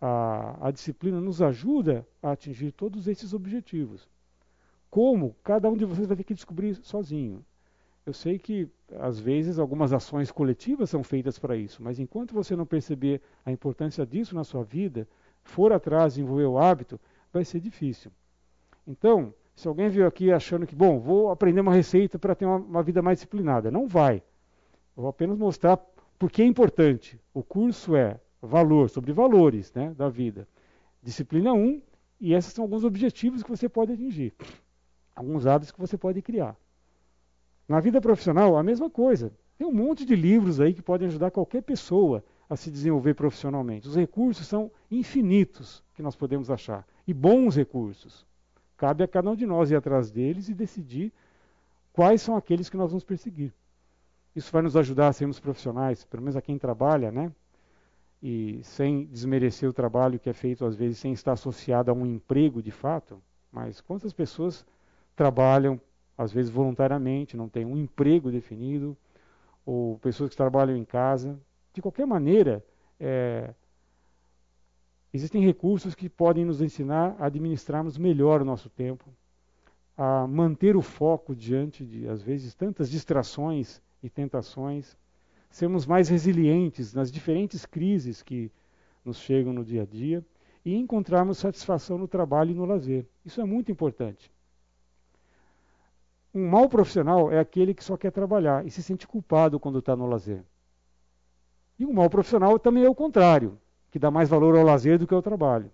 a, a disciplina nos ajuda a atingir todos esses objetivos. Como? Cada um de vocês vai ter que descobrir sozinho. Eu sei que, às vezes, algumas ações coletivas são feitas para isso, mas enquanto você não perceber a importância disso na sua vida, for atrás e desenvolver o hábito, vai ser difícil. Então, se alguém veio aqui achando que, bom, vou aprender uma receita para ter uma, uma vida mais disciplinada, não vai. Eu vou apenas mostrar por que é importante. O curso é valor, sobre valores né, da vida. Disciplina 1, e esses são alguns objetivos que você pode atingir. Alguns hábitos que você pode criar. Na vida profissional, a mesma coisa. Tem um monte de livros aí que podem ajudar qualquer pessoa a se desenvolver profissionalmente. Os recursos são infinitos que nós podemos achar, e bons recursos. Cabe a cada um de nós ir atrás deles e decidir quais são aqueles que nós vamos perseguir. Isso vai nos ajudar a sermos profissionais, pelo menos a quem trabalha, né? E sem desmerecer o trabalho que é feito, às vezes, sem estar associado a um emprego de fato. Mas quantas pessoas trabalham às vezes voluntariamente, não tem um emprego definido, ou pessoas que trabalham em casa. De qualquer maneira, é, existem recursos que podem nos ensinar a administrarmos melhor o nosso tempo, a manter o foco diante de, às vezes, tantas distrações e tentações, sermos mais resilientes nas diferentes crises que nos chegam no dia a dia e encontrarmos satisfação no trabalho e no lazer. Isso é muito importante. Um mau profissional é aquele que só quer trabalhar e se sente culpado quando está no lazer. E um mau profissional também é o contrário, que dá mais valor ao lazer do que ao trabalho.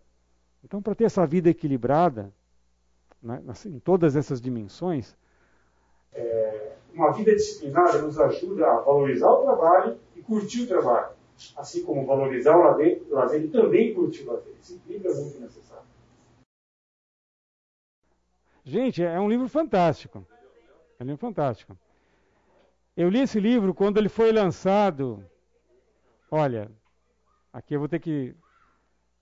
Então, para ter essa vida equilibrada, né, em todas essas dimensões, é, uma vida disciplinada nos ajuda a valorizar o trabalho e curtir o trabalho. Assim como valorizar o lazer, o lazer e também curtir o lazer. Esse equilíbrio é muito necessário. Gente, é um livro fantástico. É um livro fantástico. Eu li esse livro quando ele foi lançado. Olha, aqui eu vou ter que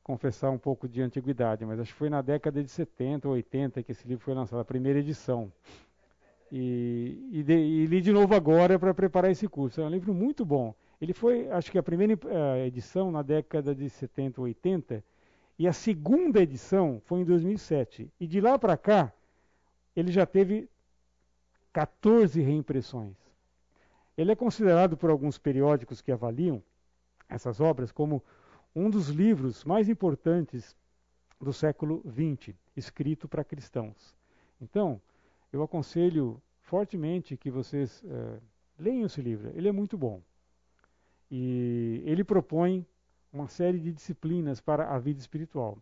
confessar um pouco de antiguidade, mas acho que foi na década de 70 ou 80 que esse livro foi lançado, a primeira edição. E, e, de, e li de novo agora para preparar esse curso. É um livro muito bom. Ele foi, acho que a primeira uh, edição na década de 70 ou 80, e a segunda edição foi em 2007. E de lá para cá, ele já teve 14 reimpressões. Ele é considerado por alguns periódicos que avaliam essas obras como um dos livros mais importantes do século XX, escrito para cristãos. Então, eu aconselho fortemente que vocês é, leiam esse livro. Ele é muito bom. E ele propõe uma série de disciplinas para a vida espiritual.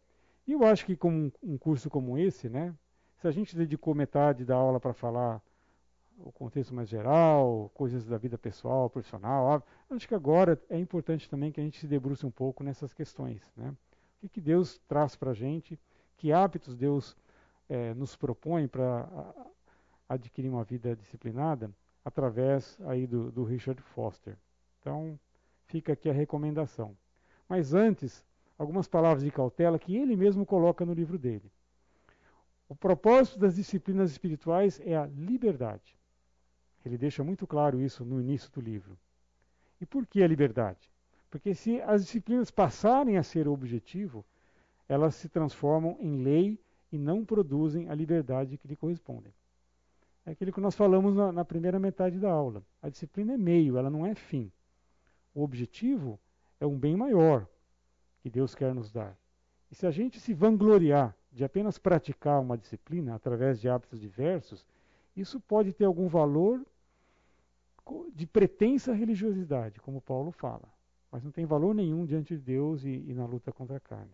E eu acho que com um curso como esse, né, se a gente dedicou metade da aula para falar o contexto mais geral, coisas da vida pessoal, profissional. Acho que agora é importante também que a gente se debruce um pouco nessas questões. Né? O que, que Deus traz para a gente, que hábitos Deus é, nos propõe para adquirir uma vida disciplinada através aí do, do Richard Foster. Então, fica aqui a recomendação. Mas antes, algumas palavras de cautela que ele mesmo coloca no livro dele. O propósito das disciplinas espirituais é a liberdade. Ele deixa muito claro isso no início do livro. E por que a liberdade? Porque se as disciplinas passarem a ser o objetivo, elas se transformam em lei e não produzem a liberdade que lhe correspondem. É aquilo que nós falamos na, na primeira metade da aula. A disciplina é meio, ela não é fim. O objetivo é um bem maior que Deus quer nos dar. E se a gente se vangloriar de apenas praticar uma disciplina através de hábitos diversos, isso pode ter algum valor de pretensa religiosidade, como Paulo fala, mas não tem valor nenhum diante de Deus e, e na luta contra a carne.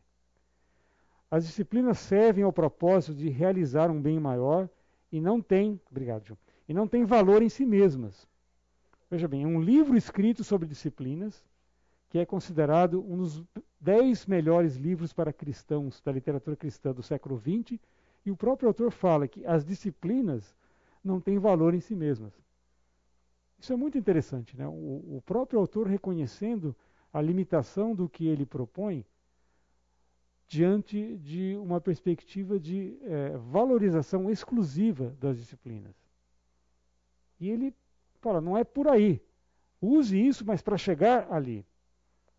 As disciplinas servem ao propósito de realizar um bem maior e não tem, obrigado, João, e não tem valor em si mesmas. Veja bem, é um livro escrito sobre disciplinas que é considerado um dos dez melhores livros para cristãos da literatura cristã do século XX, e o próprio autor fala que as disciplinas não têm valor em si mesmas. Isso é muito interessante, né? O, o próprio autor reconhecendo a limitação do que ele propõe diante de uma perspectiva de é, valorização exclusiva das disciplinas. E ele fala: não é por aí. Use isso, mas para chegar ali.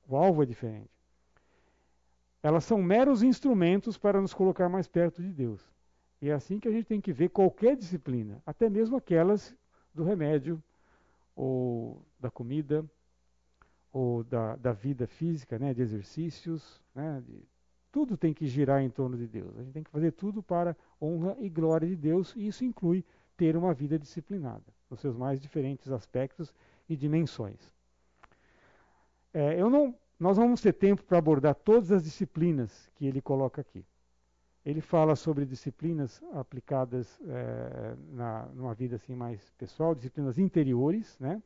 O alvo é diferente. elas são meros instrumentos para nos colocar mais perto de Deus. E é assim que a gente tem que ver qualquer disciplina, até mesmo aquelas do remédio, ou da comida, ou da, da vida física, né, de exercícios, né, de, tudo tem que girar em torno de Deus. A gente tem que fazer tudo para honra e glória de Deus, e isso inclui ter uma vida disciplinada, nos seus mais diferentes aspectos e dimensões. É, eu não, nós vamos ter tempo para abordar todas as disciplinas que ele coloca aqui. Ele fala sobre disciplinas aplicadas é, na, numa vida assim mais pessoal, disciplinas interiores, né?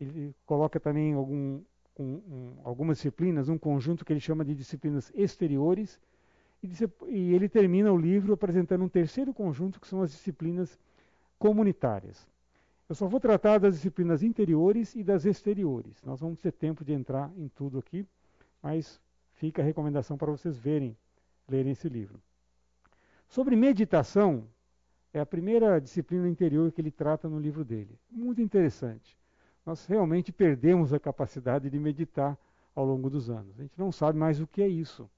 Ele coloca também algum, um, um, algumas disciplinas, um conjunto que ele chama de disciplinas exteriores, e, e ele termina o livro apresentando um terceiro conjunto que são as disciplinas comunitárias. Eu só vou tratar das disciplinas interiores e das exteriores. Nós vamos ter tempo de entrar em tudo aqui, mas fica a recomendação para vocês verem, lerem esse livro. Sobre meditação, é a primeira disciplina interior que ele trata no livro dele. Muito interessante. Nós realmente perdemos a capacidade de meditar ao longo dos anos. A gente não sabe mais o que é isso.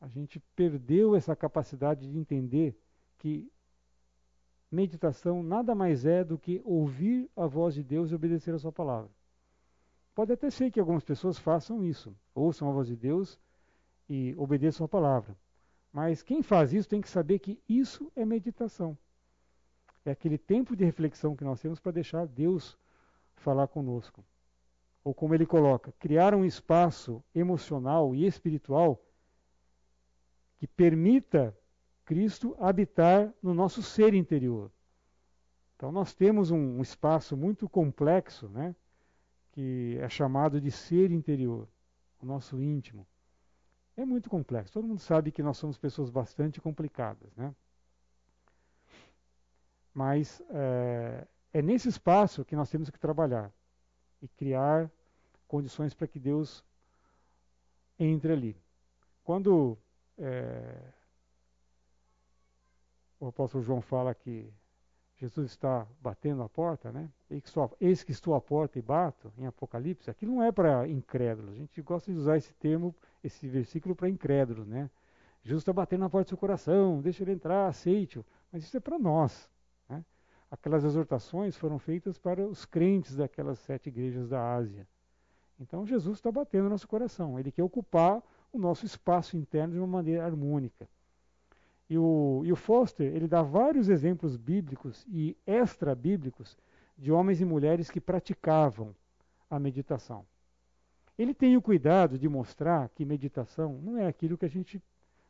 A gente perdeu essa capacidade de entender que meditação nada mais é do que ouvir a voz de Deus e obedecer a sua palavra. Pode até ser que algumas pessoas façam isso, ouçam a voz de Deus e obedeçam a palavra. Mas quem faz isso tem que saber que isso é meditação. É aquele tempo de reflexão que nós temos para deixar Deus falar conosco. Ou como ele coloca, criar um espaço emocional e espiritual que permita Cristo habitar no nosso ser interior. Então nós temos um, um espaço muito complexo, né, que é chamado de ser interior, o nosso íntimo é muito complexo. Todo mundo sabe que nós somos pessoas bastante complicadas, né? Mas é, é nesse espaço que nós temos que trabalhar e criar condições para que Deus entre ali. Quando é, o apóstolo João fala que Jesus está batendo a porta, né? Eis que estou à porta e bato, em Apocalipse. Aquilo não é para incrédulos. A gente gosta de usar esse termo, esse versículo para incrédulos, né? Jesus está batendo na porta do seu coração, deixa ele entrar, aceite-o. Mas isso é para nós. Né? Aquelas exortações foram feitas para os crentes daquelas sete igrejas da Ásia. Então Jesus está batendo no nosso coração. Ele quer ocupar o nosso espaço interno de uma maneira harmônica. E o, e o Foster ele dá vários exemplos bíblicos e extra-bíblicos de homens e mulheres que praticavam a meditação. Ele tem o cuidado de mostrar que meditação não é aquilo que a gente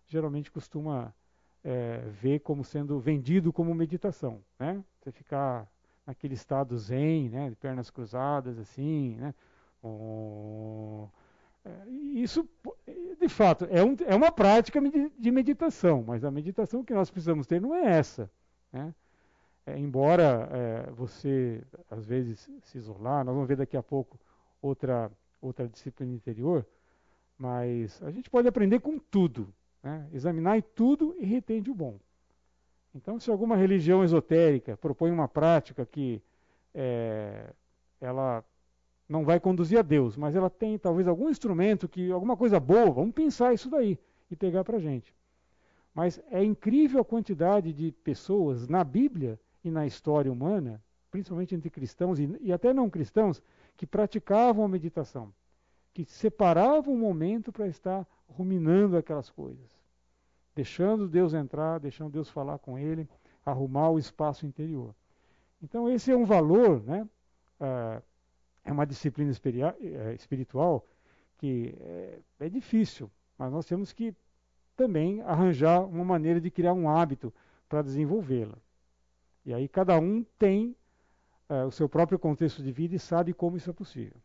geralmente costuma é, ver como sendo vendido como meditação. Né? Você ficar naquele estado zen, né, de pernas cruzadas, assim, né? Oh, isso, de fato, é, um, é uma prática de meditação, mas a meditação que nós precisamos ter não é essa. Né? É, embora é, você, às vezes, se isolar, nós vamos ver daqui a pouco outra, outra disciplina interior, mas a gente pode aprender com tudo, né? examinar tudo e retende o bom. Então, se alguma religião esotérica propõe uma prática que é, ela não vai conduzir a Deus, mas ela tem talvez algum instrumento que alguma coisa boa, vamos pensar isso daí e pegar para a gente. Mas é incrível a quantidade de pessoas na Bíblia e na história humana, principalmente entre cristãos e, e até não cristãos, que praticavam a meditação, que separavam um momento para estar ruminando aquelas coisas, deixando Deus entrar, deixando Deus falar com ele, arrumar o espaço interior. Então esse é um valor, né? Uh, é uma disciplina é, espiritual que é, é difícil, mas nós temos que também arranjar uma maneira de criar um hábito para desenvolvê-la. E aí cada um tem é, o seu próprio contexto de vida e sabe como isso é possível.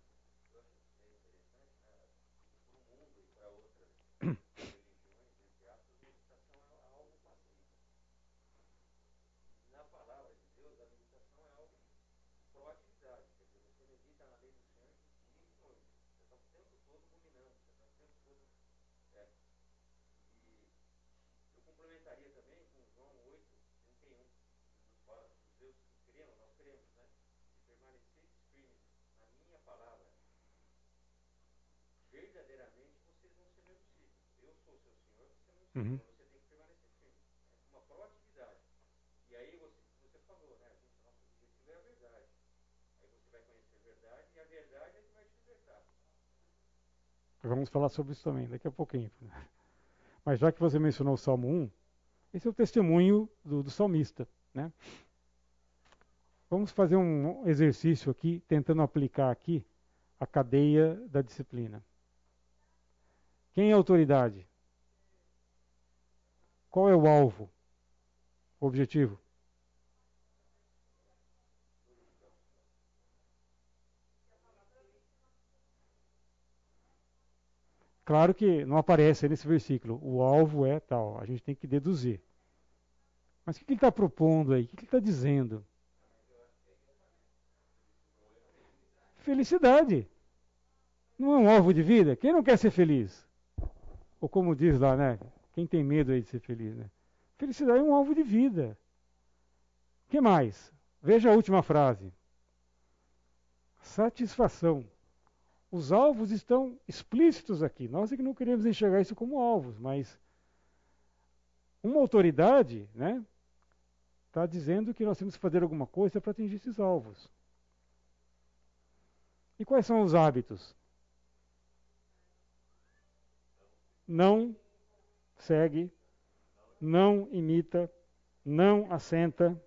verdadeiramente vocês vão ser meus Uhum. Você tem que permanecer firme. É uma proatividade. E aí você, você falou, né? Gente, nosso objetivo é a verdade. Aí você vai conhecer a verdade e a verdade é que vai te libertar. Vamos falar sobre isso também daqui a pouquinho. Mas já que você mencionou o Salmo 1, esse é o testemunho do, do salmista. Né? Vamos fazer um exercício aqui, tentando aplicar aqui a cadeia da disciplina. Quem é autoridade? Qual é o alvo? O objetivo? Claro que não aparece nesse versículo. O alvo é tal. A gente tem que deduzir. Mas o que ele está propondo aí? O que ele está dizendo? Felicidade. Não é um alvo de vida? Quem não quer ser feliz? Ou como diz lá, né? Quem tem medo aí de ser feliz, né? Felicidade é um alvo de vida. O que mais? Veja a última frase. Satisfação. Os alvos estão explícitos aqui. Nós é que não queremos enxergar isso como alvos, mas uma autoridade, né, está dizendo que nós temos que fazer alguma coisa para atingir esses alvos. E quais são os hábitos? Não segue, não imita, não assenta.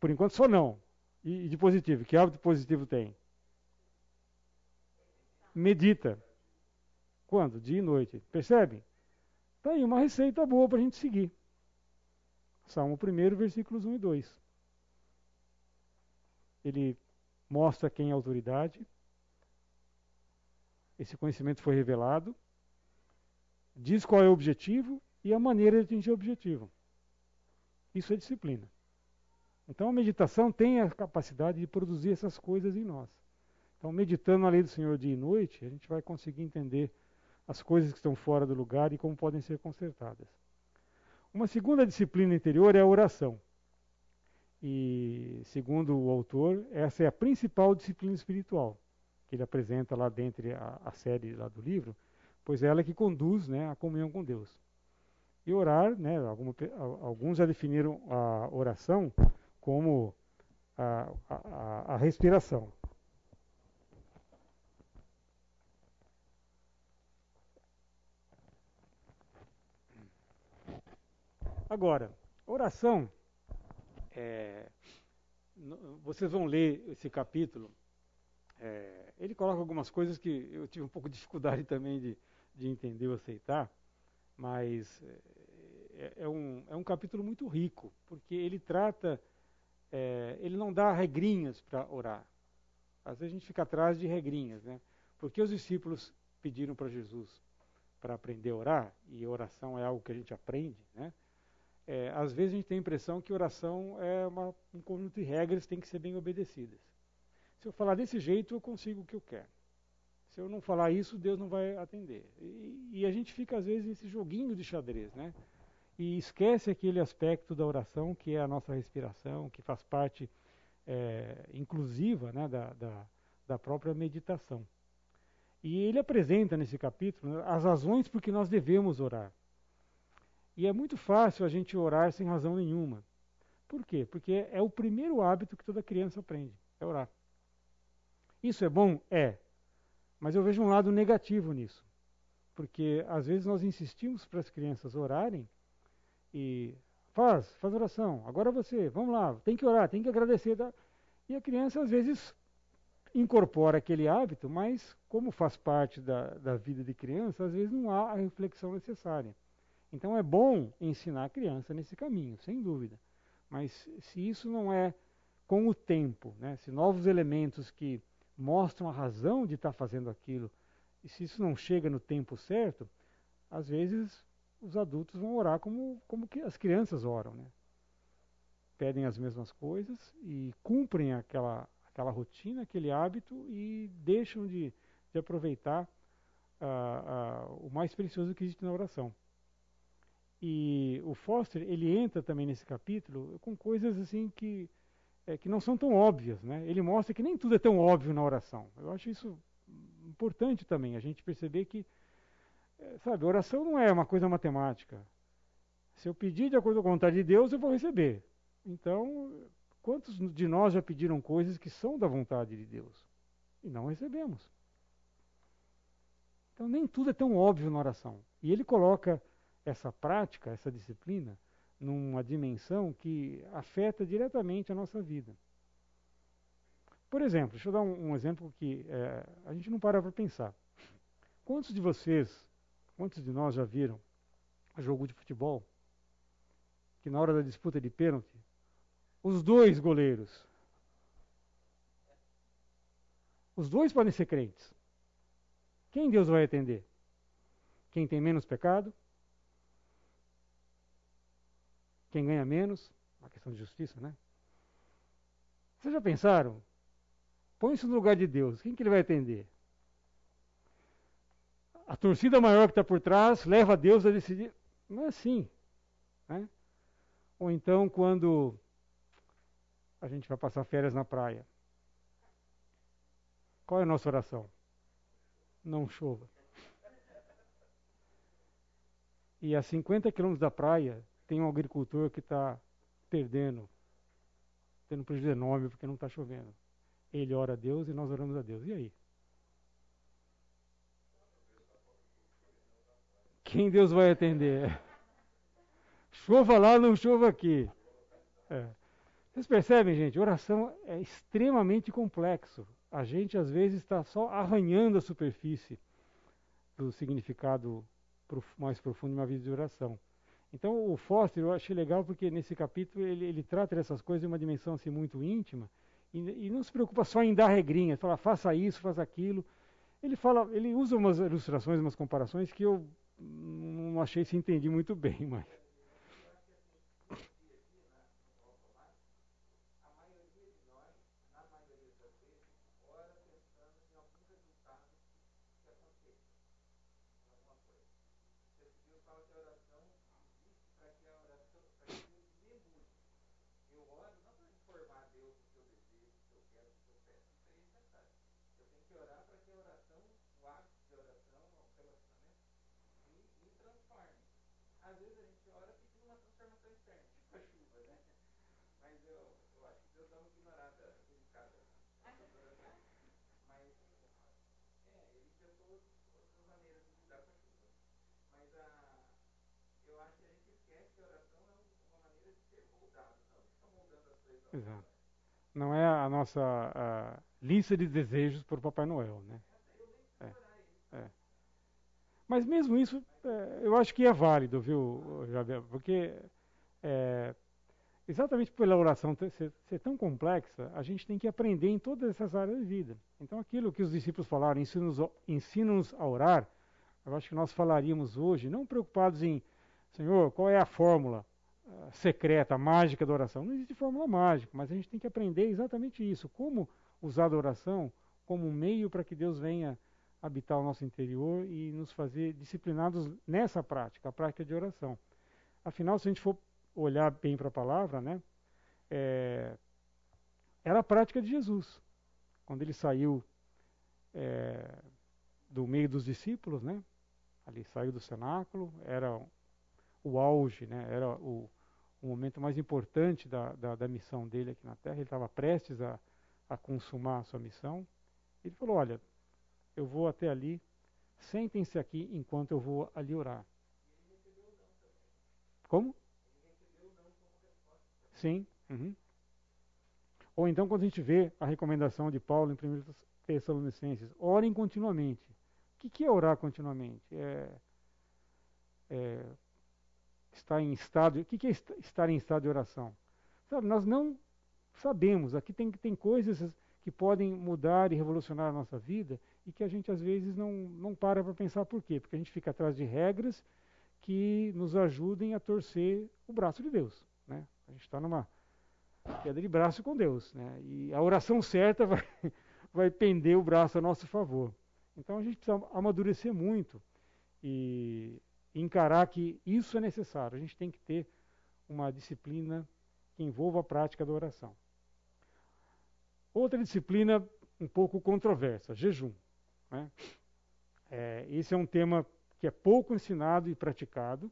Por enquanto só não. E de positivo, que hábito positivo tem? medita. Quando? Dia e noite. Percebe? Está aí uma receita boa para a gente seguir. Salmo 1, versículos 1 e 2. Ele mostra quem é autoridade. Esse conhecimento foi revelado. Diz qual é o objetivo e a maneira de atingir o objetivo. Isso é disciplina. Então a meditação tem a capacidade de produzir essas coisas em nós. Então, meditando a lei do Senhor dia e noite, a gente vai conseguir entender as coisas que estão fora do lugar e como podem ser consertadas. Uma segunda disciplina interior é a oração. E, segundo o autor, essa é a principal disciplina espiritual que ele apresenta lá dentro a, a série lá do livro, pois é ela que conduz né, a comunhão com Deus. E orar, né, alguns já definiram a oração como a, a, a respiração. Agora, oração, é, vocês vão ler esse capítulo, é, ele coloca algumas coisas que eu tive um pouco de dificuldade também de, de entender ou aceitar, mas é, é, um, é um capítulo muito rico, porque ele trata, é, ele não dá regrinhas para orar. Às vezes a gente fica atrás de regrinhas, né? Porque os discípulos pediram para Jesus para aprender a orar, e oração é algo que a gente aprende, né? É, às vezes a gente tem a impressão que oração é uma, um conjunto de regras que tem que ser bem obedecidas. Se eu falar desse jeito, eu consigo o que eu quero. Se eu não falar isso, Deus não vai atender. E, e a gente fica, às vezes, nesse joguinho de xadrez, né? E esquece aquele aspecto da oração que é a nossa respiração, que faz parte é, inclusiva né, da, da, da própria meditação. E ele apresenta nesse capítulo as razões por que nós devemos orar. E é muito fácil a gente orar sem razão nenhuma. Por quê? Porque é o primeiro hábito que toda criança aprende, é orar. Isso é bom? É. Mas eu vejo um lado negativo nisso. Porque às vezes nós insistimos para as crianças orarem e faz, faz oração, agora você, vamos lá, tem que orar, tem que agradecer. E a criança às vezes incorpora aquele hábito, mas como faz parte da, da vida de criança, às vezes não há a reflexão necessária. Então é bom ensinar a criança nesse caminho, sem dúvida. Mas se isso não é com o tempo, né, se novos elementos que mostram a razão de estar fazendo aquilo, e se isso não chega no tempo certo, às vezes os adultos vão orar como, como as crianças oram. Né? Pedem as mesmas coisas e cumprem aquela, aquela rotina, aquele hábito e deixam de, de aproveitar uh, uh, o mais precioso que existe na oração. E o Foster, ele entra também nesse capítulo com coisas assim que, é, que não são tão óbvias. Né? Ele mostra que nem tudo é tão óbvio na oração. Eu acho isso importante também, a gente perceber que é, sabe, oração não é uma coisa matemática. Se eu pedir de acordo com a vontade de Deus, eu vou receber. Então, quantos de nós já pediram coisas que são da vontade de Deus e não recebemos? Então, nem tudo é tão óbvio na oração. E ele coloca essa prática, essa disciplina, numa dimensão que afeta diretamente a nossa vida. Por exemplo, deixa eu dar um, um exemplo que é, a gente não para para pensar. Quantos de vocês, quantos de nós já viram jogo de futebol que na hora da disputa de pênalti, os dois goleiros, os dois podem ser crentes. Quem Deus vai atender? Quem tem menos pecado? Quem ganha menos? Uma questão de justiça, né? Vocês já pensaram? Põe isso no lugar de Deus. Quem que ele vai atender? A torcida maior que está por trás leva Deus a decidir. Não é assim. Né? Ou então quando a gente vai passar férias na praia. Qual é a nossa oração? Não chova. E a 50 quilômetros da praia tem um agricultor que está perdendo, tendo prejuízo enorme porque não está chovendo. Ele ora a Deus e nós oramos a Deus. E aí? Quem Deus vai atender? Chova lá, não chova aqui. É. Vocês percebem, gente? Oração é extremamente complexo. A gente às vezes está só arranhando a superfície do significado mais profundo de uma vida de oração. Então o Foster eu achei legal porque nesse capítulo ele, ele trata dessas coisas em uma dimensão assim muito íntima e, e não se preocupa só em dar regrinhas, fala faça isso, faça aquilo. Ele fala, ele usa umas ilustrações, umas comparações que eu não achei se entendi muito bem, mas Exato. Não é a nossa a lista de desejos o Papai Noel, né? É, é. Mas mesmo isso, é, eu acho que é válido, viu, Jabel? Porque é, exatamente pela oração ser, ser, tão complexa, a gente tem que aprender em todas essas áreas de vida. Então, aquilo que os discípulos falaram, ensina-nos ensina a orar, eu acho que nós falaríamos hoje, não preocupados em, Senhor, qual é a fórmula? Secreta, mágica da oração. Não existe fórmula mágica, mas a gente tem que aprender exatamente isso, como usar a oração como um meio para que Deus venha habitar o nosso interior e nos fazer disciplinados nessa prática, a prática de oração. Afinal, se a gente for olhar bem para a palavra, né, é, era a prática de Jesus. Quando ele saiu é, do meio dos discípulos, né, ali saiu do cenáculo, era o auge, né, era o, o momento mais importante da, da, da missão dele aqui na Terra. Ele estava prestes a, a consumar a sua missão. Ele falou: Olha, eu vou até ali, sentem-se aqui enquanto eu vou ali orar. Como? Sim. Uhum. Ou então, quando a gente vê a recomendação de Paulo em 1 Tessalonicenses, orem continuamente. O que é orar continuamente? É, é está em estado. O que é estar em estado de oração? Sabe, nós não sabemos. Aqui tem, tem coisas que podem mudar e revolucionar a nossa vida e que a gente às vezes não, não para para pensar por quê. Porque a gente fica atrás de regras que nos ajudem a torcer o braço de Deus. Né? A gente está numa queda de braço com Deus. Né? E a oração certa vai, vai pender o braço a nosso favor. Então a gente precisa amadurecer muito. E encarar que isso é necessário. A gente tem que ter uma disciplina que envolva a prática da oração. Outra disciplina um pouco controversa, jejum. Né? É, esse é um tema que é pouco ensinado e praticado,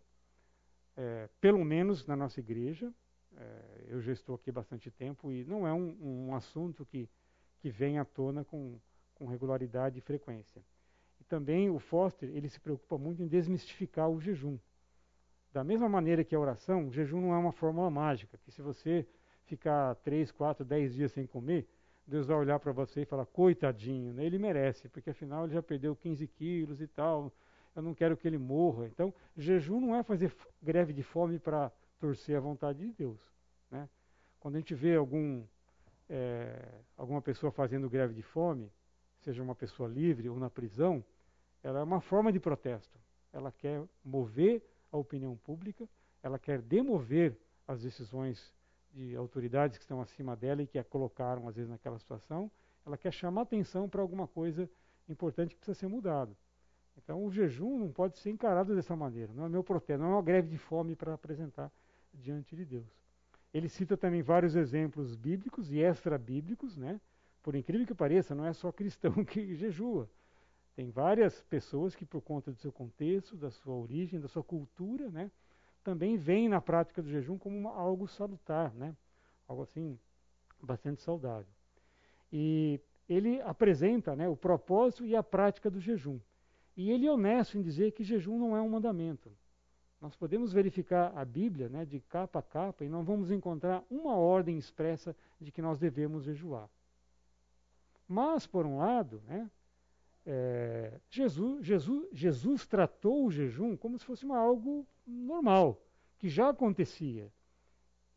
é, pelo menos na nossa igreja. É, eu já estou aqui bastante tempo e não é um, um assunto que, que vem à tona com, com regularidade e frequência. Também o Foster ele se preocupa muito em desmistificar o jejum. Da mesma maneira que a oração, o jejum não é uma fórmula mágica, que se você ficar 3, 4, 10 dias sem comer, Deus vai olhar para você e falar, coitadinho, né? ele merece, porque afinal ele já perdeu 15 quilos e tal, eu não quero que ele morra. Então, jejum não é fazer greve de fome para torcer a vontade de Deus. Né? Quando a gente vê algum, é, alguma pessoa fazendo greve de fome, seja uma pessoa livre ou na prisão, ela é uma forma de protesto. Ela quer mover a opinião pública, ela quer demover as decisões de autoridades que estão acima dela e que a colocaram, às vezes, naquela situação, ela quer chamar atenção para alguma coisa importante que precisa ser mudado. Então, o jejum não pode ser encarado dessa maneira. Não é meu protesto, não é uma greve de fome para apresentar diante de Deus. Ele cita também vários exemplos bíblicos e extra-bíblicos, né? Por incrível que pareça, não é só cristão que jejua. Tem várias pessoas que, por conta do seu contexto, da sua origem, da sua cultura, né? também vem na prática do jejum como uma, algo salutar, né? algo assim bastante saudável. E ele apresenta né, o propósito e a prática do jejum. E ele é honesto em dizer que jejum não é um mandamento. Nós podemos verificar a Bíblia né, de capa a capa e não vamos encontrar uma ordem expressa de que nós devemos jejuar. Mas, por um lado, né, é, Jesus, Jesus, Jesus tratou o jejum como se fosse uma, algo normal, que já acontecia.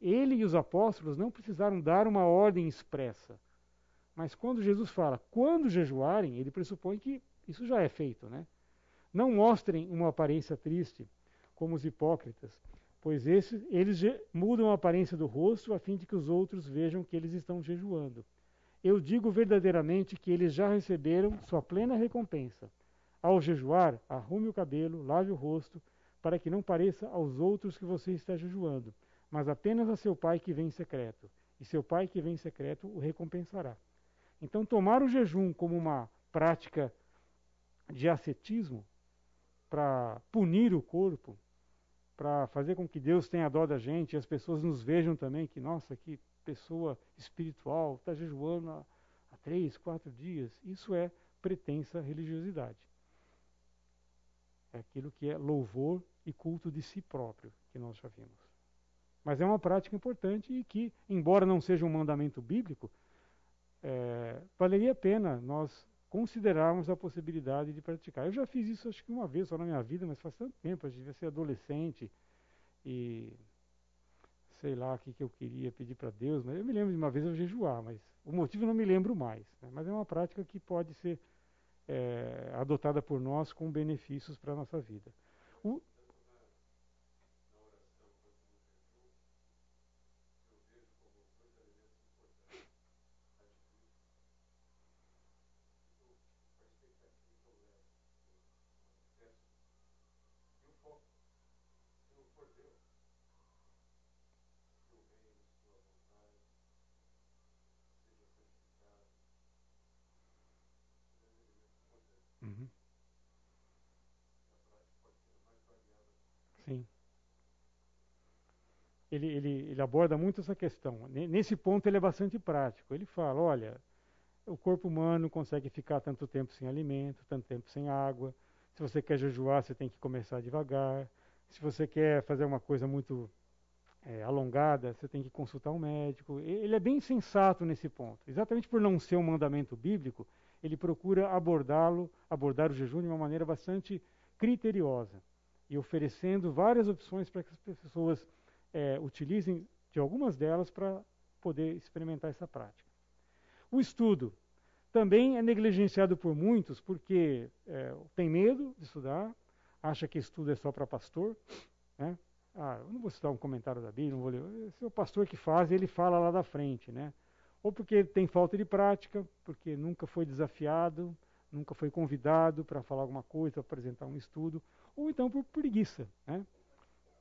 Ele e os apóstolos não precisaram dar uma ordem expressa. Mas quando Jesus fala, quando jejuarem, ele pressupõe que isso já é feito. Né? Não mostrem uma aparência triste, como os hipócritas, pois esses, eles mudam a aparência do rosto a fim de que os outros vejam que eles estão jejuando. Eu digo verdadeiramente que eles já receberam sua plena recompensa. Ao jejuar, arrume o cabelo, lave o rosto, para que não pareça aos outros que você está jejuando, mas apenas a seu pai que vem em secreto. E seu pai que vem em secreto o recompensará. Então, tomar o jejum como uma prática de ascetismo, para punir o corpo, para fazer com que Deus tenha dó da gente e as pessoas nos vejam também que, nossa, que pessoa espiritual, está jejuando há, há três, quatro dias. Isso é pretensa religiosidade. É aquilo que é louvor e culto de si próprio, que nós já vimos. Mas é uma prática importante e que, embora não seja um mandamento bíblico, é, valeria a pena nós considerarmos a possibilidade de praticar. Eu já fiz isso acho que uma vez só na minha vida, mas faz tanto tempo, a gente devia ser adolescente e sei lá o que, que eu queria pedir para Deus, mas eu me lembro de uma vez eu jejuar, mas o motivo não me lembro mais. Né? Mas é uma prática que pode ser é, adotada por nós com benefícios para a nossa vida. O, Sim. Ele, ele, ele aborda muito essa questão. Nesse ponto ele é bastante prático. Ele fala, olha, o corpo humano consegue ficar tanto tempo sem alimento, tanto tempo sem água. Se você quer jejuar, você tem que começar devagar. Se você quer fazer uma coisa muito é, alongada, você tem que consultar um médico. Ele é bem sensato nesse ponto. Exatamente por não ser um mandamento bíblico, ele procura abordá-lo, abordar o jejum de uma maneira bastante criteriosa e oferecendo várias opções para que as pessoas é, utilizem de algumas delas para poder experimentar essa prática. O estudo também é negligenciado por muitos porque é, tem medo de estudar, acha que estudo é só para pastor. Né? Ah, eu não vou citar um comentário da Bíblia, não vou ler. Esse é o pastor que faz, ele fala lá da frente, né? Ou porque tem falta de prática, porque nunca foi desafiado, nunca foi convidado para falar alguma coisa, apresentar um estudo, ou então por preguiça. Né?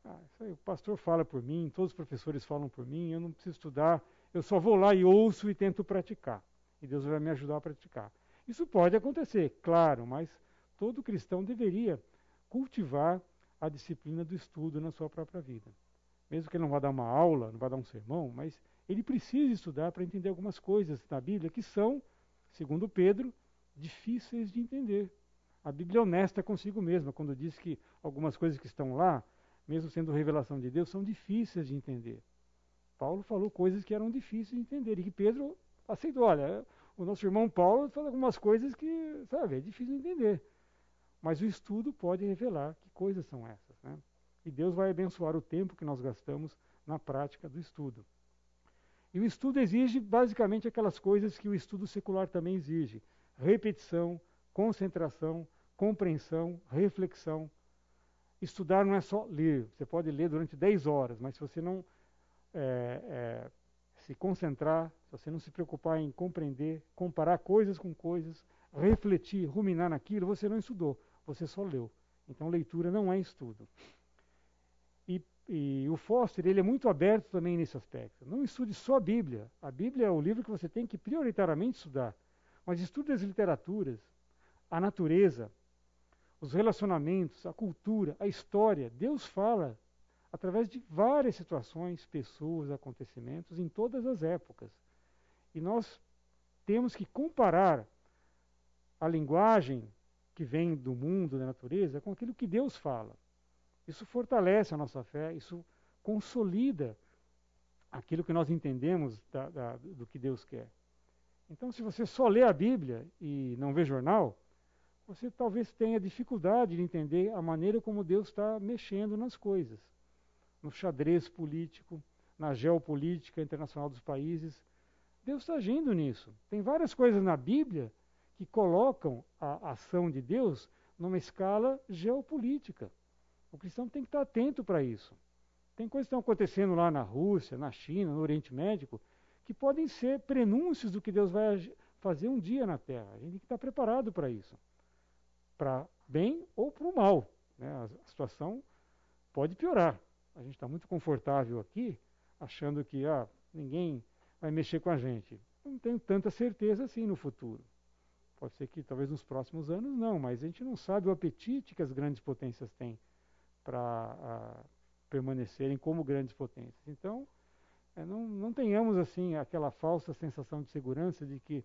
Ah, aí, o pastor fala por mim, todos os professores falam por mim, eu não preciso estudar, eu só vou lá e ouço e tento praticar. E Deus vai me ajudar a praticar. Isso pode acontecer, claro, mas todo cristão deveria cultivar a disciplina do estudo na sua própria vida. Mesmo que ele não vá dar uma aula, não vá dar um sermão, mas ele precisa estudar para entender algumas coisas na Bíblia que são, segundo Pedro, difíceis de entender. A Bíblia é honesta consigo mesma quando diz que algumas coisas que estão lá, mesmo sendo revelação de Deus, são difíceis de entender. Paulo falou coisas que eram difíceis de entender e que Pedro aceitou. Olha, o nosso irmão Paulo fala algumas coisas que, sabe, é difícil de entender. Mas o estudo pode revelar que coisas são essas. Né? E Deus vai abençoar o tempo que nós gastamos na prática do estudo. E o estudo exige basicamente aquelas coisas que o estudo secular também exige: repetição, concentração, compreensão, reflexão. Estudar não é só ler. Você pode ler durante 10 horas, mas se você não é, é, se concentrar, se você não se preocupar em compreender, comparar coisas com coisas, refletir, ruminar naquilo, você não estudou, você só leu. Então, leitura não é estudo. E, e, o Foster ele é muito aberto também nesse aspecto. Não estude só a Bíblia. A Bíblia é o livro que você tem que prioritariamente estudar. Mas estude as literaturas, a natureza, os relacionamentos, a cultura, a história. Deus fala através de várias situações, pessoas, acontecimentos em todas as épocas. E nós temos que comparar a linguagem que vem do mundo, da natureza, com aquilo que Deus fala. Isso fortalece a nossa fé, isso consolida aquilo que nós entendemos da, da, do que Deus quer. Então, se você só lê a Bíblia e não vê jornal, você talvez tenha dificuldade de entender a maneira como Deus está mexendo nas coisas, no xadrez político, na geopolítica internacional dos países. Deus está agindo nisso. Tem várias coisas na Bíblia que colocam a ação de Deus numa escala geopolítica. O cristão tem que estar atento para isso. Tem coisas que estão acontecendo lá na Rússia, na China, no Oriente Médio, que podem ser prenúncios do que Deus vai fazer um dia na Terra. A gente tem que estar preparado para isso para bem ou para o mal. Né? A, situação pode piorar. A gente está muito confortável aqui, achando que ah, ninguém vai mexer com a gente. Não tenho tanta certeza assim no futuro. Pode ser que talvez nos próximos anos não, mas a gente não sabe o apetite que as grandes potências têm para permanecerem como grandes potências. Então, é, não, não, tenhamos assim aquela falsa sensação de segurança de que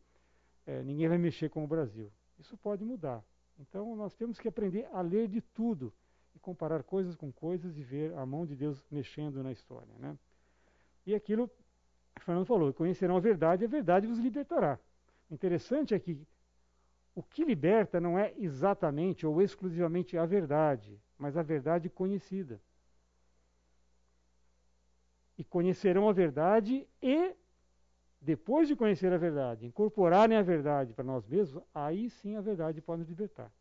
é, ninguém vai mexer com o Brasil. Isso pode mudar. Então nós temos que aprender a ler de tudo e comparar coisas com coisas e ver a mão de Deus mexendo na história. Né? E aquilo que Fernando falou, conhecerão a verdade, a verdade vos libertará. O interessante é que o que liberta não é exatamente ou exclusivamente a verdade, mas a verdade conhecida. E conhecerão a verdade e depois de conhecer a verdade, incorporarem a verdade para nós mesmos, aí sim a verdade pode nos libertar.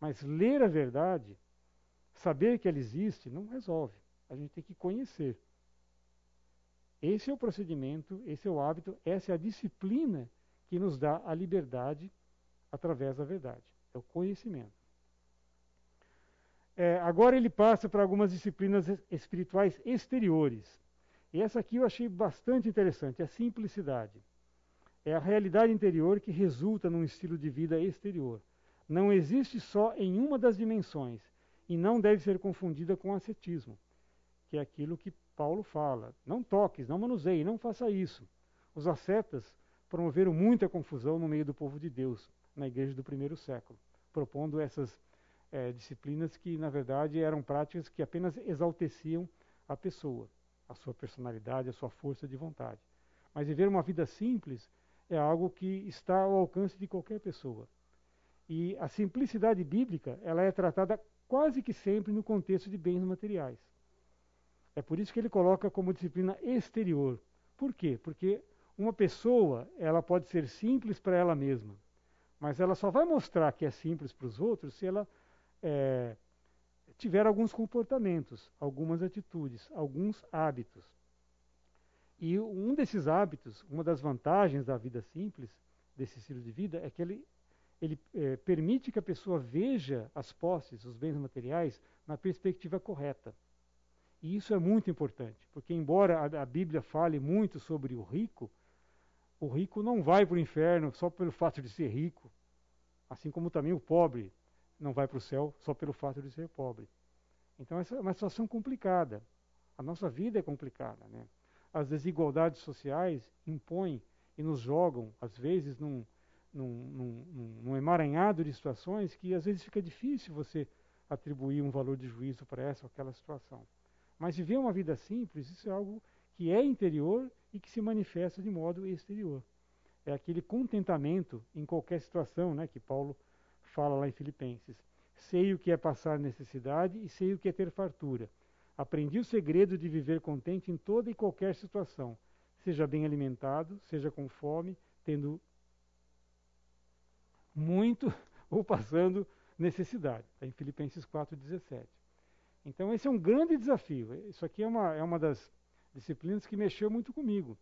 Mas ler a verdade, saber que ela existe, não resolve. A gente tem que conhecer. Esse é o procedimento, esse é o hábito, essa é a disciplina que nos dá a liberdade através da verdade. É o conhecimento. É, agora ele passa para algumas disciplinas espirituais exteriores. E essa aqui eu achei bastante interessante, a simplicidade. É a realidade interior que resulta num estilo de vida exterior. Não existe só em uma das dimensões e não deve ser confundida com ascetismo, que é aquilo que Paulo fala. Não toques, não manuseie, não faça isso. Os ascetas promoveram muita confusão no meio do povo de Deus, na igreja do primeiro século, propondo essas é, disciplinas que, na verdade, eram práticas que apenas exalteciam a pessoa a sua personalidade, a sua força de vontade. Mas viver uma vida simples é algo que está ao alcance de qualquer pessoa. E a simplicidade bíblica, ela é tratada quase que sempre no contexto de bens materiais. É por isso que ele coloca como disciplina exterior. Por quê? Porque uma pessoa, ela pode ser simples para ela mesma, mas ela só vai mostrar que é simples para os outros se ela é, tiver alguns comportamentos, algumas atitudes, alguns hábitos. E um desses hábitos, uma das vantagens da vida simples, desse estilo de vida, é que ele, ele é, permite que a pessoa veja as posses, os bens materiais, na perspectiva correta. E isso é muito importante, porque embora a, a Bíblia fale muito sobre o rico, o rico não vai para o inferno só pelo fato de ser rico, assim como também o pobre não vai para o céu só pelo fato de ser pobre. Então essa é uma situação complicada. A nossa vida é complicada, né? As desigualdades sociais impõem e nos jogam, às vezes, num, num, num, num emaranhado de situações que às vezes fica difícil você atribuir um valor de juízo para essa ou aquela situação. Mas viver uma vida simples, isso é algo que é interior e que se manifesta de modo exterior. É aquele contentamento em qualquer situação, né, que Paulo fala lá em Filipenses. Sei o que é passar necessidade e sei o que é ter fartura. Aprendi o segredo de viver contente em toda e qualquer situação, seja bem alimentado, seja com fome, tendo muito ou passando necessidade. Está em Filipenses 4,17. Então, esse é um grande desafio. Isso aqui é uma, é uma das disciplinas que mexeu muito comigo.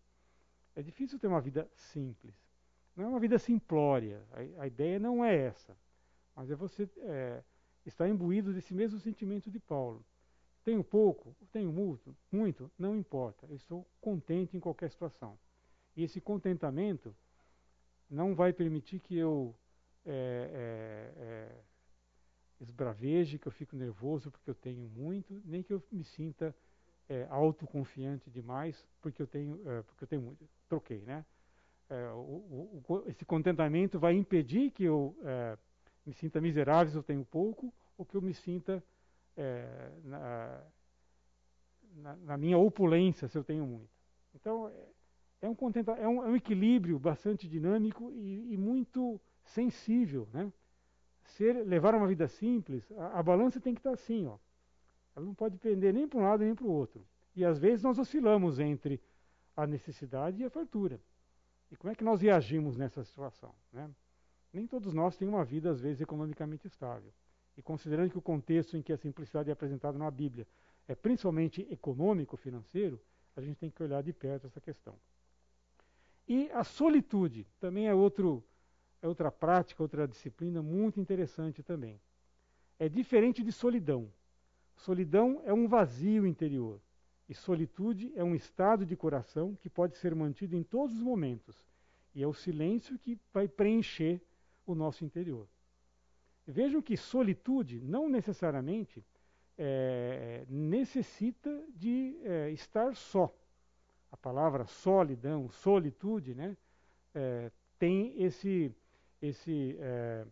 É difícil ter uma vida simples. Não é uma vida simplória. A, a ideia não é essa. Mas é você é, estar imbuído desse mesmo sentimento de Paulo. Tenho pouco, tenho muito, muito, não importa. Eu estou contente em qualquer situação. E esse contentamento não vai permitir que eu é, é, é, esbraveje, que eu fico nervoso porque eu tenho muito, nem que eu me sinta é, autoconfiante demais porque eu tenho, é, porque eu tenho muito. Troquei, né? É, o, o, esse contentamento vai impedir que eu é, me sinta miserável se eu tenho pouco, ou que eu me sinta é, na, na, na, minha opulência se eu tenho muito. Então, é, é um, é um, é um equilíbrio bastante dinâmico e, e, muito sensível. Né? Ser, levar uma vida simples, a, a balança tem que estar assim. Ó. Ela não pode pender nem para um lado nem para o outro. E às vezes nós oscilamos entre a necessidade e a fartura. E como é que nós reagimos nessa situação? Né? Nem todos nós temos uma vida, às vezes, economicamente estável. E considerando que o contexto em que a simplicidade é apresentada na Bíblia é principalmente econômico, financeiro, a gente tem que olhar de perto essa questão. E a solitude também é, outro, é outra prática, outra disciplina muito interessante também. É diferente de solidão. Solidão é um vazio interior. E solitude é um estado de coração que pode ser mantido em todos os momentos. E é o silêncio que vai preencher o nosso interior. Vejam que solitude não necessariamente é, necessita de é, estar só. A palavra solidão, solitude, né, é, tem esse, esse é,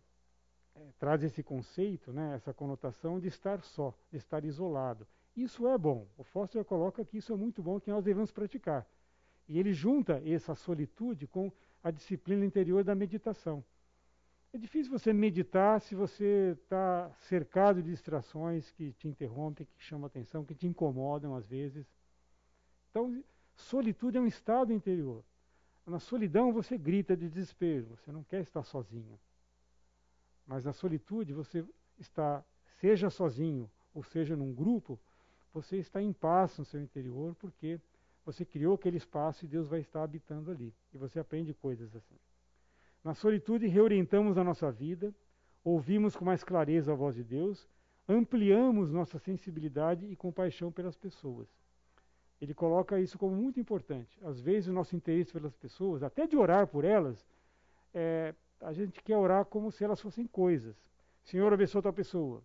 é, traz esse conceito, né, essa conotação de estar só, de estar isolado. Isso é bom. O Foster coloca que isso é muito bom, que nós devemos praticar. E ele junta essa solitude com a disciplina interior da meditação. É difícil você meditar se você está cercado de distrações que te interrompem, que chamam atenção, que te incomodam às vezes. Então, solitude é um estado interior. Na solidão você grita de desespero, você não quer estar sozinho. Mas na solitude você está, seja sozinho ou seja num grupo, você está em paz no seu interior porque você criou aquele espaço e Deus vai estar habitando ali. E você aprende coisas assim. Na solitude, reorientamos a nossa vida, ouvimos com mais clareza a voz de Deus, ampliamos nossa sensibilidade e compaixão pelas pessoas. Ele coloca isso como muito importante. Às vezes, o nosso interesse pelas pessoas, até de orar por elas, é, a gente quer orar como se elas fossem coisas. Senhor, abençoa tua pessoa.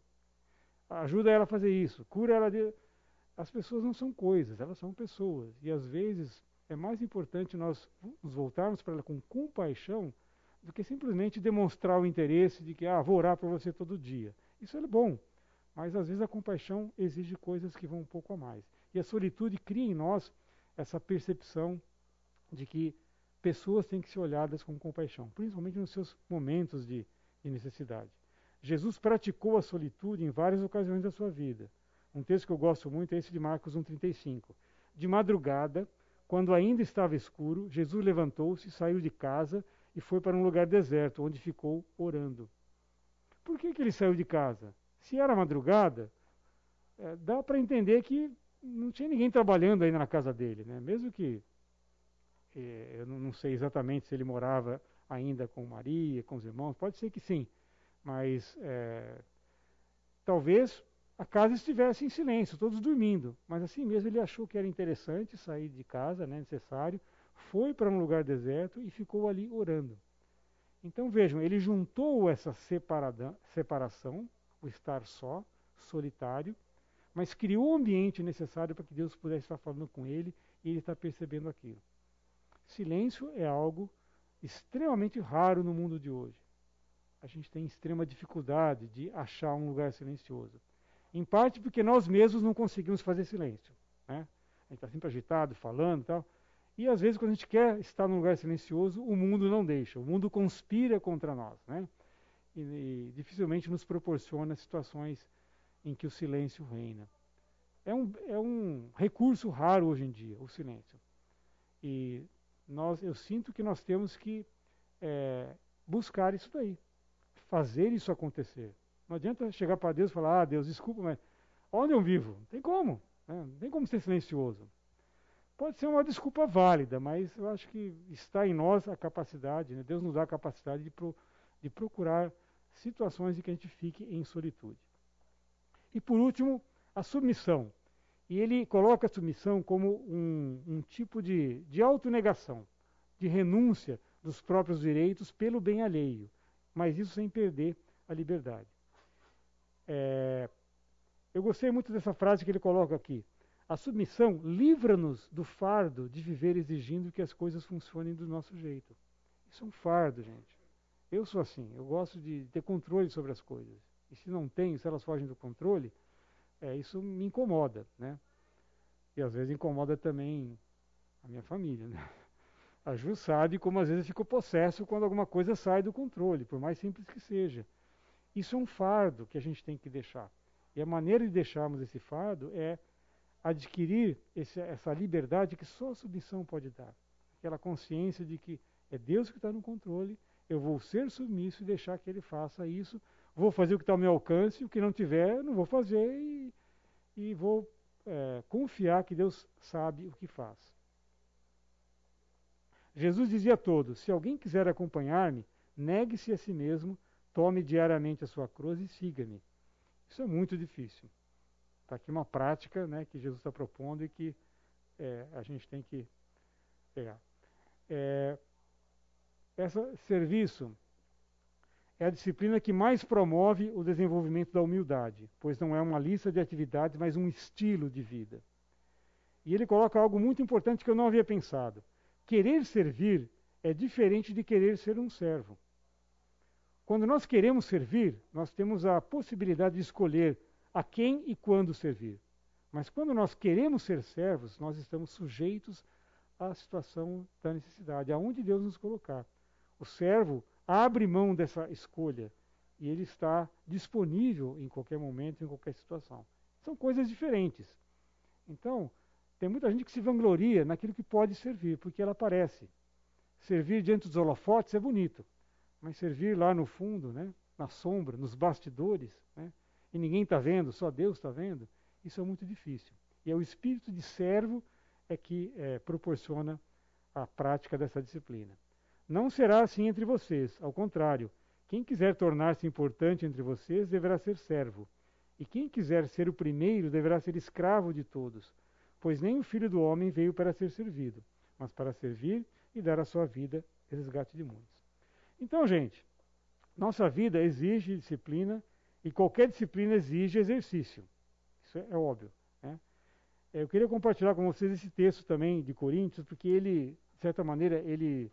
Ajuda ela a fazer isso. Cura ela de. As pessoas não são coisas, elas são pessoas. E às vezes é mais importante nós nos voltarmos para ela com compaixão do que simplesmente demonstrar o interesse de que, ah, vou orar por você todo dia. Isso é bom, mas às vezes a compaixão exige coisas que vão um pouco a mais. E a solitude cria em nós essa percepção de que pessoas têm que ser olhadas com compaixão, principalmente nos seus momentos de, de necessidade. Jesus praticou a solitude em várias ocasiões da sua vida. Um texto que eu gosto muito é esse de Marcos 1,35. De madrugada, quando ainda estava escuro, Jesus levantou-se, saiu de casa e foi para um lugar deserto, onde ficou orando. Por que, que ele saiu de casa? Se era madrugada, é, dá para entender que não tinha ninguém trabalhando ainda na casa dele, né? mesmo que é, eu não sei exatamente se ele morava ainda com Maria, com os irmãos, pode ser que sim, mas é, talvez a casa estivesse em silêncio, todos dormindo, mas assim mesmo ele achou que era interessante sair de casa, né, necessário, foi para um lugar deserto e ficou ali orando. Então vejam, ele juntou essa separação, o estar só, solitário, mas criou o ambiente necessário para que Deus pudesse estar falando com ele e ele está percebendo aquilo. Silêncio é algo extremamente raro no mundo de hoje. A gente tem extrema dificuldade de achar um lugar silencioso. Em parte porque nós mesmos não conseguimos fazer silêncio. Né? A gente está sempre agitado, falando e tal. E às vezes, quando a gente quer estar num lugar silencioso, o mundo não deixa. O mundo conspira contra nós. Né? E, e dificilmente nos proporciona situações em que o silêncio reina. É um, é um recurso raro hoje em dia, o silêncio. E nós, eu sinto que nós temos que é, buscar isso daí, fazer isso acontecer. Não adianta chegar para Deus e falar, ah, Deus, desculpa, mas onde eu vivo? Não tem como. Né? Não tem como ser silencioso. Pode ser uma desculpa válida, mas eu acho que está em nós a capacidade, né? Deus nos dá a capacidade de, pro, de procurar situações em que a gente fique em solitude. E por último, a submissão. E ele coloca a submissão como um, um tipo de, de autonegação, de renúncia dos próprios direitos pelo bem alheio, mas isso sem perder a liberdade. É, eu gostei muito dessa frase que ele coloca aqui. A submissão livra-nos do fardo de viver exigindo que as coisas funcionem do nosso jeito. Isso é um fardo, gente. Eu sou assim, eu gosto de ter controle sobre as coisas. E se não tenho, se elas fogem do controle, é, isso me incomoda, né? E às vezes incomoda também a minha família, né? A Ju sabe como às vezes eu fico possesso quando alguma coisa sai do controle, por mais simples que seja. Isso é um fardo que a gente tem que deixar. E a maneira de deixarmos esse fardo é adquirir esse, essa liberdade que só a submissão pode dar. Aquela consciência de que é Deus que está no controle, eu vou ser submisso e deixar que Ele faça isso vou fazer o que está ao meu alcance, o que não tiver, não vou fazer e, e vou é, confiar que Deus sabe o que faz. Jesus dizia a todos: se alguém quiser acompanhar-me, negue-se a si mesmo, tome diariamente a sua cruz e siga-me. Isso é muito difícil. Está aqui uma prática né, que Jesus está propondo e que é, a gente tem que pegar. É, esse serviço é a disciplina que mais promove o desenvolvimento da humildade, pois não é uma lista de atividades, mas um estilo de vida. E ele coloca algo muito importante que eu não havia pensado. Querer servir é diferente de querer ser um servo. Quando nós queremos servir, nós temos a possibilidade de escolher a quem e quando servir. Mas quando nós queremos ser servos, nós estamos sujeitos à situação da necessidade, aonde Deus nos colocar. O servo abre mão dessa escolha e ele está disponível em qualquer momento, em qualquer situação. São coisas diferentes. Então, tem muita gente que se vangloria naquilo que pode servir, porque ela aparece. Servir diante dos holofotes é bonito, mas servir lá no fundo, né, na sombra, nos bastidores, né, e ninguém está vendo, só Deus está vendo, isso é muito difícil. E é o espírito de servo é que é, proporciona a prática dessa disciplina. Não será assim entre vocês, ao contrário. Quem quiser tornar-se importante entre vocês deverá ser servo. E quem quiser ser o primeiro deverá ser escravo de todos. Pois nem o filho do homem veio para ser servido, mas para servir e dar a sua vida resgate de muitos. Então, gente, nossa vida exige disciplina e qualquer disciplina exige exercício. Isso é óbvio. Né? Eu queria compartilhar com vocês esse texto também de Coríntios, porque ele, de certa maneira, ele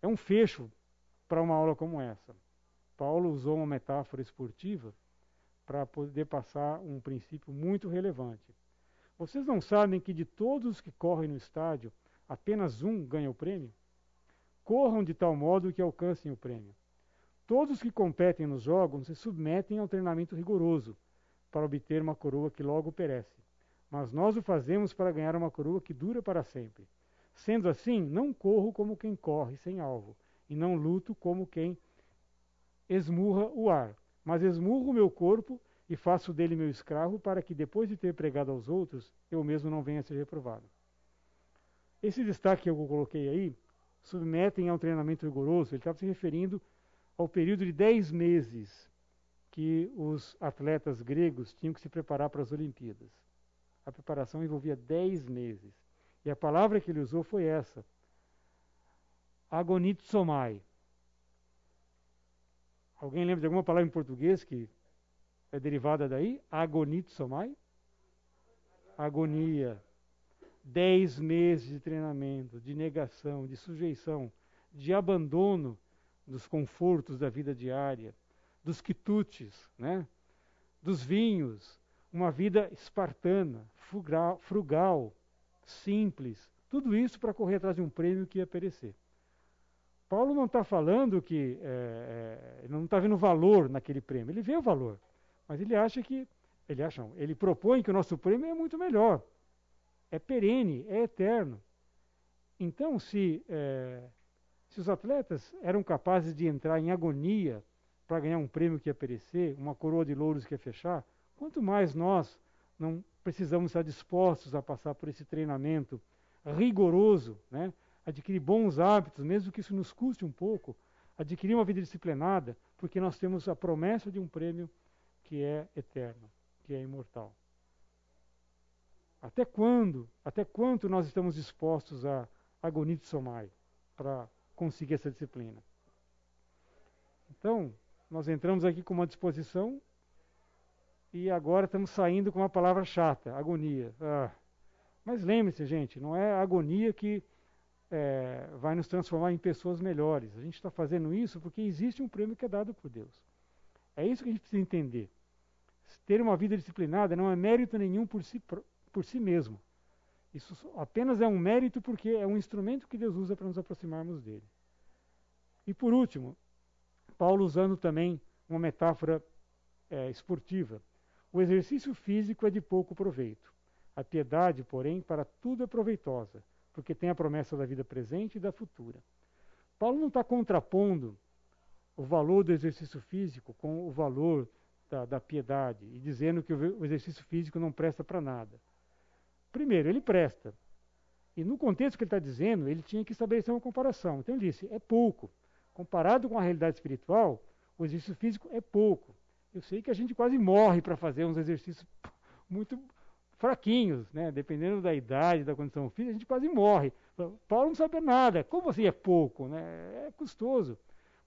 é um fecho para uma aula como essa. Paulo usou uma metáfora esportiva para poder passar um princípio muito relevante. Vocês não sabem que de todos os que correm no estádio, apenas um ganha o prêmio? Corram de tal modo que alcancem o prêmio. Todos os que competem nos jogos se submetem ao treinamento rigoroso para obter uma coroa que logo perece. Mas nós o fazemos para ganhar uma coroa que dura para sempre. Sendo assim, não corro como quem corre sem alvo, e não luto como quem esmurra o ar, mas esmurro o meu corpo e faço dele meu escravo, para que depois de ter pregado aos outros, eu mesmo não venha a ser reprovado. Esse destaque que eu coloquei aí, submetem a um treinamento rigoroso, ele estava se referindo ao período de 10 meses que os atletas gregos tinham que se preparar para as Olimpíadas. A preparação envolvia 10 meses. E a palavra que ele usou foi essa: agonitsomai. Alguém lembra de alguma palavra em português que é derivada daí? Agonitsomai? Agonia. Dez meses de treinamento, de negação, de sujeição, de abandono dos confortos da vida diária, dos quitutes, né? dos vinhos, uma vida espartana, frugal, frugal simples, tudo isso para correr atrás de um prêmio que ia perecer. Paulo não está falando que é, é, não está vendo valor naquele prêmio, ele vê o valor, mas ele acha que, ele acha, não, ele propõe que o nosso prêmio é muito melhor, é perene, é eterno. Então, se, é, se os atletas eram capazes de entrar em agonia para ganhar um prêmio que ia perecer, uma coroa de louros que ia fechar, quanto mais nós não precisamos estar dispostos a passar por esse treinamento rigoroso, né? adquirir bons hábitos, mesmo que isso nos custe um pouco, adquirir uma vida disciplinada, porque nós temos a promessa de um prêmio que é eterno, que é imortal. Até quando, até quanto nós estamos dispostos a agonizomai para conseguir essa disciplina? Então, nós entramos aqui com uma disposição e agora estamos saindo com uma palavra chata, agonia. Ah. Mas lembre-se, gente, não é a agonia que é, vai nos transformar em pessoas melhores. A gente está fazendo isso porque existe um prêmio que é dado por Deus. É isso que a gente precisa entender. Ter uma vida disciplinada não é mérito nenhum por si, por si mesmo. Isso apenas é um mérito porque é um instrumento que Deus usa para nos aproximarmos dele. E por último, Paulo usando também uma metáfora é, esportiva. O exercício físico é de pouco proveito. A piedade, porém, para tudo é proveitosa, porque tem a promessa da vida presente e da futura. Paulo não está contrapondo o valor do exercício físico com o valor da, da piedade e dizendo que o exercício físico não presta para nada. Primeiro, ele presta. E no contexto que ele está dizendo, ele tinha que estabelecer uma comparação. Então ele disse: é pouco. Comparado com a realidade espiritual, o exercício físico é pouco. Eu sei que a gente quase morre para fazer uns exercícios muito fraquinhos, né? dependendo da idade, da condição física, a gente quase morre. Paulo não sabe nada. Como assim é pouco? Né? É custoso.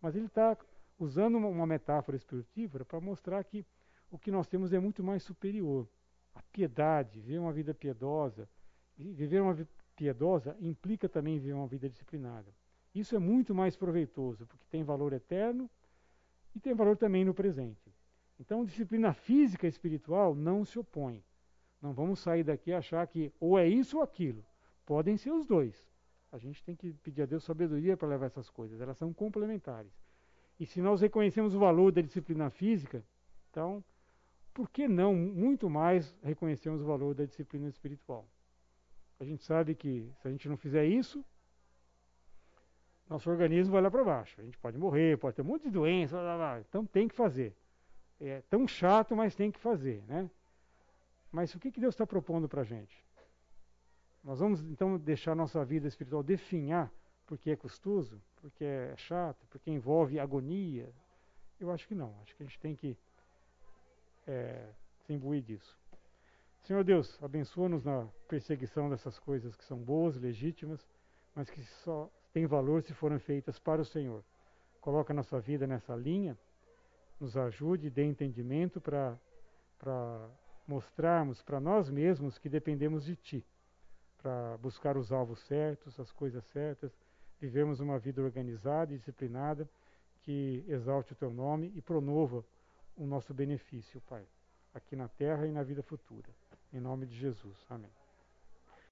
Mas ele está usando uma metáfora espiritual para mostrar que o que nós temos é muito mais superior. A piedade, viver uma vida piedosa. E viver uma vida piedosa implica também viver uma vida disciplinada. Isso é muito mais proveitoso, porque tem valor eterno e tem valor também no presente. Então, disciplina física e espiritual não se opõe. Não vamos sair daqui e achar que ou é isso ou aquilo. Podem ser os dois. A gente tem que pedir a Deus sabedoria para levar essas coisas. Elas são complementares. E se nós reconhecemos o valor da disciplina física, então, por que não muito mais reconhecemos o valor da disciplina espiritual? A gente sabe que se a gente não fizer isso, nosso organismo vai lá para baixo. A gente pode morrer, pode ter um monte de doença, blá, blá, blá. então tem que fazer é tão chato, mas tem que fazer, né? Mas o que, que Deus está propondo para a gente? Nós vamos então deixar nossa vida espiritual definhar porque é custoso, porque é chato, porque envolve agonia? Eu acho que não. Acho que a gente tem que é, se imbuir disso. Senhor Deus, abençoa-nos na perseguição dessas coisas que são boas, legítimas, mas que só têm valor se forem feitas para o Senhor. Coloca nossa vida nessa linha nos ajude, dê entendimento para mostrarmos para nós mesmos que dependemos de Ti, para buscar os alvos certos, as coisas certas, vivermos uma vida organizada e disciplinada que exalte o Teu nome e promova o nosso benefício, Pai, aqui na terra e na vida futura. Em nome de Jesus. Amém.